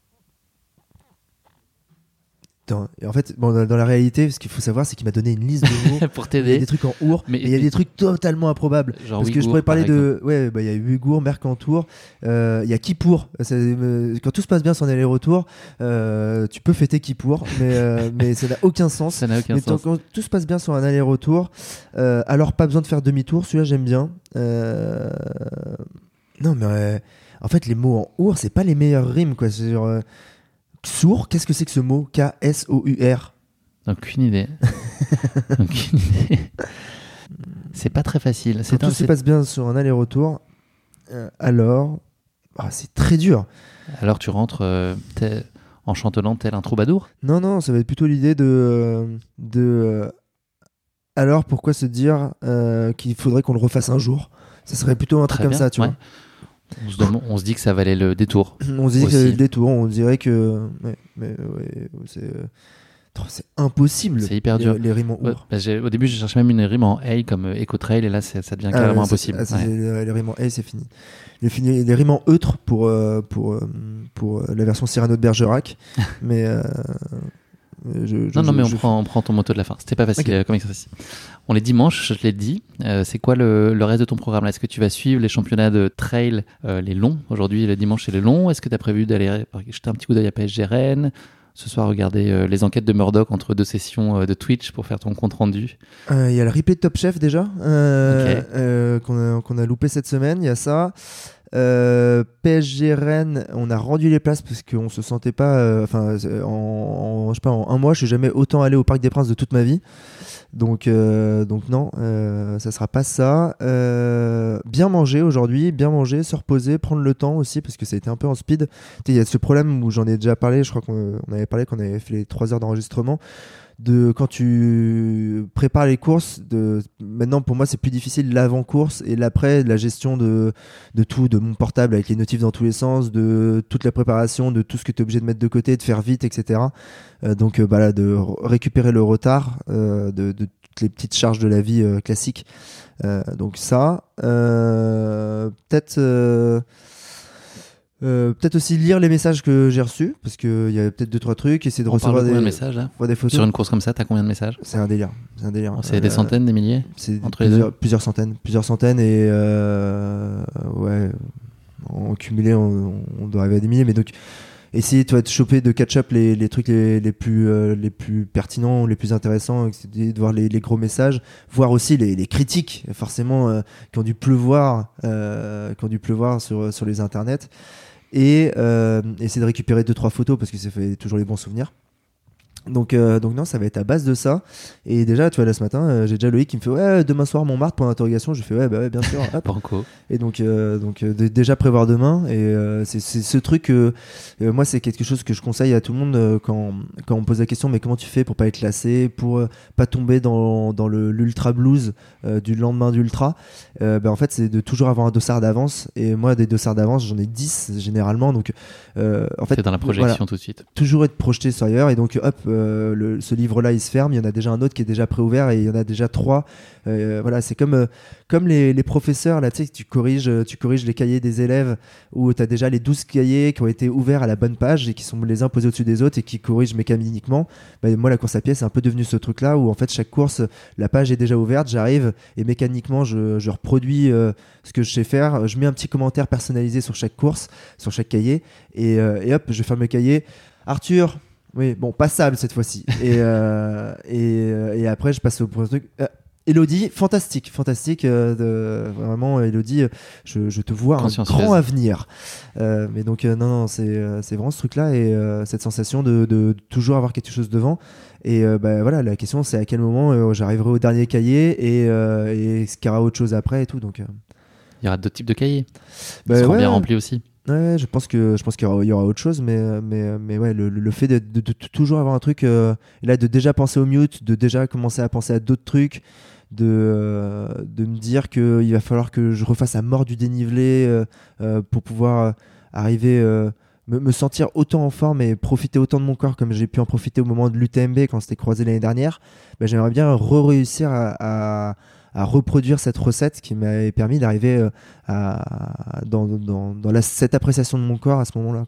Speaker 2: En fait, bon, dans, la réalité, ce qu'il faut savoir, c'est qu'il m'a donné une liste de mots.
Speaker 1: Pour
Speaker 2: Il y a
Speaker 1: t'aider.
Speaker 2: des trucs en our,
Speaker 1: Mais-
Speaker 2: il y a des trucs totalement improbables.
Speaker 1: Genre
Speaker 2: Parce que je pourrais parler
Speaker 1: par
Speaker 2: de. Ouais, bah, il y a Uyghur, Mercantour, euh, il y a Kippour. Ça, euh, Quand tout se passe bien sur un aller-retour, euh, tu peux fêter Kippour, mais, euh, mais ça n'a aucun sens.
Speaker 1: Ça n'a aucun
Speaker 2: Mais
Speaker 1: sens.
Speaker 2: quand tout se passe bien sur un aller-retour, alors pas besoin de faire demi-tour, celui-là j'aime bien. Non, mais en fait, les mots en our, c'est pas les meilleures rimes, quoi. C'est genre. Sourd, qu'est-ce que c'est que ce mot? K-S-O-U-R
Speaker 1: Aucune idée. Aucune idée. C'est pas très facile.
Speaker 2: Quand tout
Speaker 1: un.
Speaker 2: se passe bien sur un aller-retour, euh, alors. ah, c'est très dur.
Speaker 1: Alors tu rentres euh, tel- en chantonnant tel un troubadour?
Speaker 2: Non, non, ça va être plutôt l'idée de. euh, de euh, alors, pourquoi se dire euh, qu'il faudrait qu'on le refasse un jour? Ça serait plutôt un truc
Speaker 1: Très
Speaker 2: comme
Speaker 1: bien,
Speaker 2: ça, tu
Speaker 1: ouais.
Speaker 2: vois.
Speaker 1: On se, demande- on se dit que ça valait le détour.
Speaker 2: On se dit que
Speaker 1: Aussi.
Speaker 2: c'est le détour, on dirait que. ouais, mais ouais, c'est. euh, C'est impossible.
Speaker 1: C'est hyper dur.
Speaker 2: Les, rimes en
Speaker 1: Ouais,
Speaker 2: our.
Speaker 1: bah, au début, j'ai cherché même une rime en A comme euh, Eco Trail et là, ça devient
Speaker 2: Ah,
Speaker 1: carrément impossible.
Speaker 2: ah,
Speaker 1: Ouais.
Speaker 2: les, rimes en A, c'est fini. Les, rimes en eutre pour, euh, pour, pour la version Cyrano de Bergerac. mais. euh, je- je-
Speaker 1: Non, non,
Speaker 2: je-
Speaker 1: mais on prend, on prend ton moto de la fin. C'était pas facile
Speaker 2: Ok.
Speaker 1: euh, comme exercice. On est dimanche, je l'ai dit. Euh, c'est quoi le, le reste de ton programme là? Est-ce que tu vas suivre les championnats de trail, euh, les longs? Aujourd'hui, le dimanche, c'est les longs. Est-ce que tu as prévu d'aller jeter un petit coup d'œil à PSG Rennes? Ce soir, regarder euh, les enquêtes de Murdoch entre deux sessions euh, de Twitch pour faire ton compte rendu.
Speaker 2: Euh, Il y a le replay de Top Chef déjà, euh, euh, qu'on a, qu'on a loupé cette semaine. Il y a ça. Euh, PSG Rennes, on a rendu les places parce qu'on se sentait pas. euh, Enfin, euh, en, je sais pas, en un mois, je suis jamais autant allé au Parc des Princes de toute ma vie. Donc, donc non, ça sera pas ça. Bien manger aujourd'hui, bien manger, se reposer, prendre le temps aussi parce que ça a été un peu en speed. Il y a ce problème où j'en ai déjà parlé. Je crois qu'on on avait parlé qu'on avait fait les 3 heures d'enregistrement de quand tu prépares les courses de maintenant pour moi c'est plus difficile l'avant course et l'après la gestion de, de tout de mon portable avec les notifs dans tous les sens de toute la préparation de tout ce que tu es obligé de mettre de côté de faire vite etc Euh, donc euh, bah là, de récupérer le retard euh, de, de toutes les petites charges de la vie euh, classique Euh, donc ça peut-être euh, peut-être aussi lire les messages que j'ai reçus parce qu'il y a peut-être deux trois trucs essayer de
Speaker 1: On parle
Speaker 2: recevoir
Speaker 1: combien
Speaker 2: des,
Speaker 1: de messages là
Speaker 2: voir des photos
Speaker 1: Sur une course comme ça, t'as combien de messages
Speaker 2: c'est un délire. C'est un délire.
Speaker 1: C'est des
Speaker 2: Euh,
Speaker 1: centaines, des milliers
Speaker 2: C'est
Speaker 1: entre les
Speaker 2: plusieurs,
Speaker 1: deux
Speaker 2: plusieurs centaines. Plusieurs centaines et euh, ouais, en cumulé, on, on doit arriver à des milliers. Mais donc, essayer toi, de choper, de catch-up les, les trucs les, les plus, euh, les plus pertinents, les plus intéressants, de voir les, les gros messages, voir aussi les, les critiques, forcément, euh, qui ont dû pleuvoir, euh, qui ont dû pleuvoir sur, sur les internets. Et euh, essayer de récupérer deux trois photos parce que ça fait toujours les bons souvenirs. Donc, euh, donc non, ça va être à base de ça. Et déjà, tu vois, là ce matin, euh, j'ai déjà Loïc qui me fait Ouais, demain soir, Montmartre, point d'interrogation. Je fais Ouais, bah ouais, bien sûr. Hop.
Speaker 1: Banco.
Speaker 2: Et donc, euh, donc déjà prévoir demain. Et c'est ce truc, moi, c'est quelque chose que je conseille à tout le monde quand, quand on me pose la question Mais comment tu fais pour pas être lassé, pour pas tomber dans, dans l'ultra blues du lendemain d'ultra ben, En fait, c'est de toujours avoir un dossard d'avance. Et moi, des dossards d'avance, j'en ai 10 généralement. Donc, en fait,
Speaker 1: dans la
Speaker 2: voilà
Speaker 1: projection tout de suite.
Speaker 2: toujours être projeté sur ailleurs et donc hop euh, ce livre là il se ferme. Il y en a déjà un autre qui est déjà préouvert et il y en a déjà trois. Euh, voilà c'est comme euh, comme les, professeurs là tu sais tu corriges tu corriges les cahiers des élèves où tu as déjà les 12 cahiers qui ont été ouverts à la bonne page et qui sont les uns posés au-dessus des autres et qui corrigent mécaniquement. Bah, moi la course à pied c'est un peu devenu ce truc là où en fait chaque course la page est déjà ouverte j'arrive et mécaniquement je, reproduis ce que je sais faire. Je mets un petit commentaire personnalisé sur chaque course sur chaque cahier et hop je ferme le cahier. Arthur, oui, bon, passable cette fois-ci. et, euh, et, euh, et après, je passe au prochain truc. Euh, Elodie, fantastique, fantastique. euh, de, vraiment, Elodie, je, je te vois un grand avenir. Mais donc, non, non, c'est c'est vraiment ce truc-là et cette sensation de, de toujours avoir quelque chose devant. Et bah, voilà, la question, c'est à quel moment j'arriverai au dernier cahier et, et est-ce qu'il y aura autre chose après et tout. Donc,
Speaker 1: Il y aura d'autres types de cahiers.
Speaker 2: bah,
Speaker 1: Ils seront
Speaker 2: ouais,
Speaker 1: bien remplis aussi.
Speaker 2: Ouais, je pense que je pense qu'il y, aura- autre chose, mais mais mais ouais, le, fait de, toujours avoir un truc, euh, là de déjà penser au mute, de déjà commencer à penser à d'autres trucs, de euh, de me dire que il va falloir que je refasse à mort du dénivelé euh, pour pouvoir arriver me, sentir autant en forme et profiter autant de mon corps comme j'ai pu en profiter au moment de l'UTMB quand c'était croisé l'année dernière. Ben, j'aimerais bien re-réussir à, à à reproduire cette recette qui m'avait permis d'arriver euh, à, dans, dans, dans la, cette appréciation de mon corps à ce moment-là.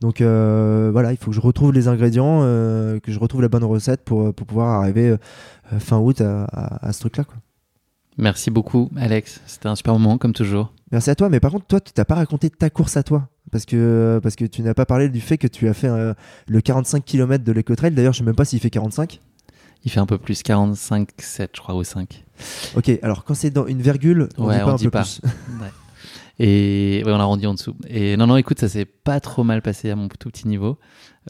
Speaker 2: Donc euh, voilà, il faut que je retrouve les ingrédients, euh, que je retrouve la bonne recette pour, pour pouvoir arriver euh, fin août à, à- à ce truc-là.
Speaker 1: Merci beaucoup, Alex. C'était un super moment, comme toujours.
Speaker 2: Merci à toi, mais par contre, toi, tu t'as pas raconté ta course à toi. Parce que, parce que tu n'as pas parlé du fait que tu as fait euh, le 45 km de l'Ecotrail. D'ailleurs, je sais même pas s'il fait 45.
Speaker 1: Il fait un peu plus, 45, 7, je crois, ou 5.
Speaker 2: Ok, alors quand c'est dans une virgule, on
Speaker 1: Ouais,
Speaker 2: dit pas
Speaker 1: on
Speaker 2: un
Speaker 1: dit
Speaker 2: peu
Speaker 1: pas.
Speaker 2: plus.
Speaker 1: Ouais. Et ouais, on a rendu en dessous. Et non, non, écoute, ça s'est pas trop mal passé à mon tout petit niveau.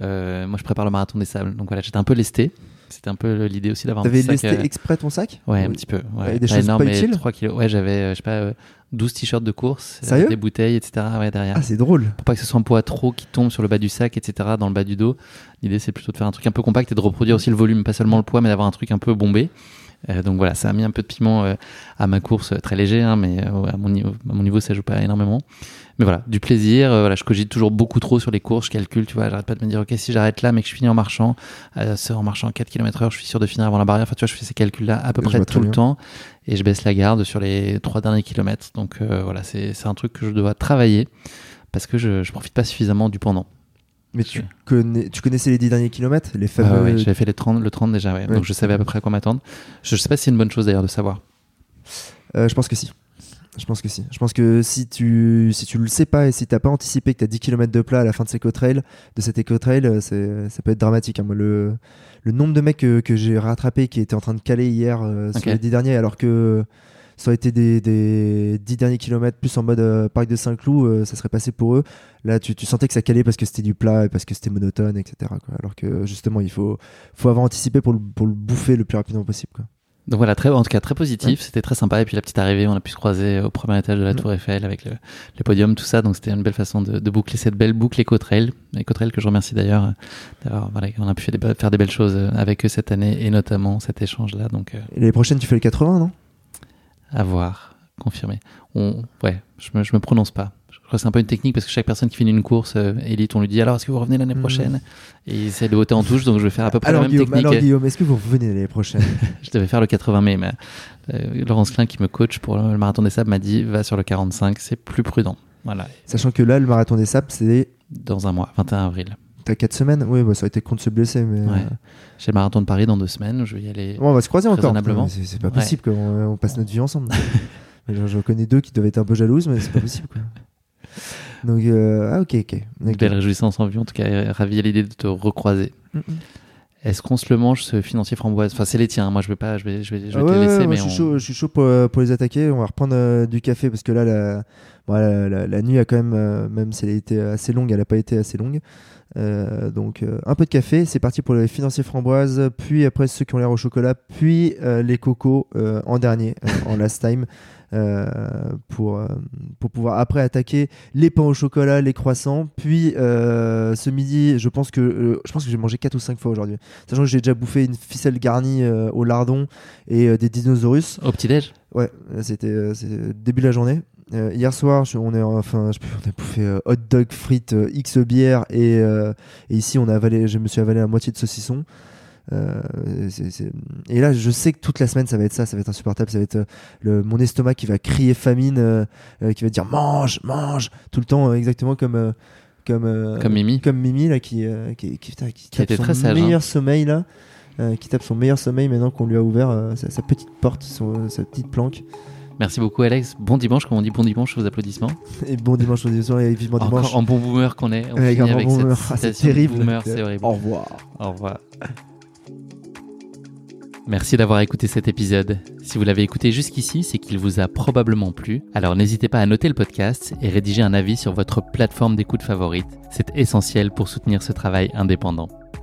Speaker 1: Euh, moi, je prépare le marathon des sables. Donc voilà, j'étais un peu lesté. C'était un peu l'idée aussi d'avoir un
Speaker 2: T'avais lesté
Speaker 1: euh,
Speaker 2: exprès ton sac
Speaker 1: Ouais, un petit peu. Ouais.
Speaker 2: Et des choses
Speaker 1: énorme,
Speaker 2: pas utiles
Speaker 1: 3 kilos. Ouais, j'avais, euh, je sais pas, euh, 12 t-shirts de course, euh,
Speaker 2: Sérieux
Speaker 1: des bouteilles, etc. Ouais, derrière.
Speaker 2: Ah, c'est drôle.
Speaker 1: pour pas que ce soit un poids trop qui tombe sur le bas du sac, etc., dans le bas du dos. L'idée, c'est plutôt de faire un truc un peu compact et de reproduire aussi le volume, pas seulement le poids, mais d'avoir un truc un peu bombé. Euh, donc voilà, ça a mis un peu de piment euh, à ma course, euh, très léger, hein, mais à, mon niveau, à mon niveau, ça joue pas énormément. Mais voilà, du plaisir. voilà, je cogite toujours beaucoup trop sur les courses, je calcule, tu vois, j'arrête pas de me dire, ok, si j'arrête là, mais que je finis en marchant, en marchant 4 km heure, je suis sûr de finir avant la barrière. Enfin, tu vois, je fais ces calculs-là à peu
Speaker 2: Je
Speaker 1: près tout le temps et je baisse la garde sur les trois derniers kilomètres. Donc euh, voilà, c'est un truc que je dois travailler parce que je, je profite pas suffisamment du pendant.
Speaker 2: Mais tu, connais, tu connaissais les 10 derniers kilomètres Les
Speaker 1: Ouais,
Speaker 2: fameux.
Speaker 1: ouais, j'avais fait les 30, le 30 déjà, ouais.
Speaker 2: Ouais.
Speaker 1: donc je savais à peu près à quoi m'attendre. Je, je sais pas si c'est une bonne chose d'ailleurs de savoir.
Speaker 2: Euh, je pense que si. Je pense que si. Je pense que si tu, si tu le sais pas et si t'as pas anticipé que t'as 10 km de plat à la fin de, ces trail de cet éco-trail, euh, ça peut être dramatique. hein. Moi, le, le nombre de mecs que, que j'ai rattrapé qui étaient en train de caler hier euh, sur les 10 derniers, alors que ça aurait été des, des 10 derniers kilomètres plus en mode euh, parc de Saint-Cloud, euh, ça serait passé pour eux. Là, tu, tu sentais que ça calait parce que c'était du plat et parce que c'était monotone, etc. quoi. Alors que justement, il faut, faut avoir anticipé pour le, pour le bouffer le plus rapidement possible. Quoi.
Speaker 1: Donc voilà, très, en tout cas très positif, c'était très sympa. Et puis la petite arrivée, on a pu se croiser au premier étage de la. Tour Eiffel avec le, le podium, tout ça. Donc c'était une belle façon de, de boucler cette belle boucle Ecotrail. Ecotrail que je remercie d'ailleurs. euh, d'avoir- Voilà, on a pu faire des, faire des belles choses euh, avec eux cette année et notamment cet échange-là. Donc euh,
Speaker 2: Et l'année prochaine, tu fais le 80, non?
Speaker 1: À voir, confirmé. On, ouais, je me, je me prononce pas. Je crois que c'est un peu une technique parce que chaque personne qui finit une course euh, élite, on lui dit alors est-ce que vous revenez l'année
Speaker 2: Mhm.
Speaker 1: prochaine? Et il essaie de voter en touche, donc je vais faire à peu près
Speaker 2: alors,
Speaker 1: la même
Speaker 2: Guillaume,
Speaker 1: technique.
Speaker 2: alors Guillaume, est-ce que vous revenez l'année prochaine?
Speaker 1: Je devais faire le 80 mai, mais euh, Laurence Klein qui me coach pour le marathon des sables m'a dit va sur le 45, c'est plus prudent. Voilà,
Speaker 2: Sachant que là, le marathon des sables, c'est.
Speaker 1: dans un mois, 21 avril.
Speaker 2: T'as 4 semaines Oui, bah, ça aurait été con de se blesser, mais.
Speaker 1: Ouais.
Speaker 2: euh,
Speaker 1: J'ai le marathon de Paris dans deux semaines, je vais y aller.
Speaker 2: bon, on va se croiser encore. C'est pas possible, quoi. On, on passe notre vie ensemble. J'en j'en connais deux qui doivent être un peu jalouses, mais c'est pas possible, quoi. Donc, euh, ah, ok, ok. D'accord.
Speaker 1: belle réjouissance en vue, en tout cas, euh, ravi à l'idée de te recroiser.
Speaker 2: Mm.
Speaker 1: Est-ce qu'on se le mange, ce financier framboise? Enfin, c'est les tiens, moi je vais pas, je vais, je vais, je vais
Speaker 2: Ah
Speaker 1: te laisser,
Speaker 2: ouais,
Speaker 1: mais
Speaker 2: je, suis
Speaker 1: on-
Speaker 2: chaud, je suis chaud pour, euh, pour les attaquer. On va reprendre euh, du café parce que là, la, bon, la, la- la nuit a quand même, euh, même si elle a été assez longue, elle n'a pas été assez longue. Euh, donc, euh, un peu de café. C'est parti pour les financiers framboises. Puis après, ceux qui ont l'air au chocolat. Puis euh, les cocos en dernier, en last time. pour, pour pouvoir après attaquer les pains au chocolat, les croissants. Puis ce midi, je pense que je pense que j'ai mangé 4 ou 5 fois aujourd'hui. Sachant que j'ai déjà bouffé une ficelle garnie au lardon et des dinosaures.
Speaker 1: Au petit-déj
Speaker 2: Ouais, c'était début de la journée. Euh, hier soir, je- on, est, enfin, je on a bouffé euh, hot dog, frites, euh, X bière et, euh, et ici on a avalé, je me suis avalé la moitié de saucisson. Euh, c'est- c'est- Et là, je sais que toute la semaine ça va être ça, ça va être insupportable, ça va être euh, le, mon estomac qui va crier famine, euh, euh, qui va dire mange, mange tout le temps, euh, exactement comme euh, comme
Speaker 1: Comme Mimi.
Speaker 2: comme Mimi là qui euh, qui, qui, putain, qui
Speaker 1: Qui
Speaker 2: tape son
Speaker 1: très sage, hein.
Speaker 2: meilleur sommeil là. euh, qui tape son meilleur sommeil maintenant qu'on lui a ouvert euh, sa, sa petite porte, son- sa petite planque.
Speaker 1: Merci beaucoup, Alex. Bon dimanche, comme on dit bon dimanche aux applaudissements.
Speaker 2: Et bon dimanche au soir et vivement dimanche.
Speaker 1: Encore en bon boomer qu'on est. On finit
Speaker 2: un
Speaker 1: avec
Speaker 2: bon
Speaker 1: cette
Speaker 2: boomer. Ah, c'est terrible.
Speaker 1: Boomer, c'est horrible.
Speaker 2: Au revoir.
Speaker 1: Au revoir. Merci d'avoir écouté cet épisode. Si vous l'avez écouté jusqu'ici, c'est qu'il vous a probablement plu. Alors n'hésitez pas à noter le podcast et rédiger un avis sur votre plateforme d'écoute favorite. C'est essentiel pour soutenir ce travail indépendant.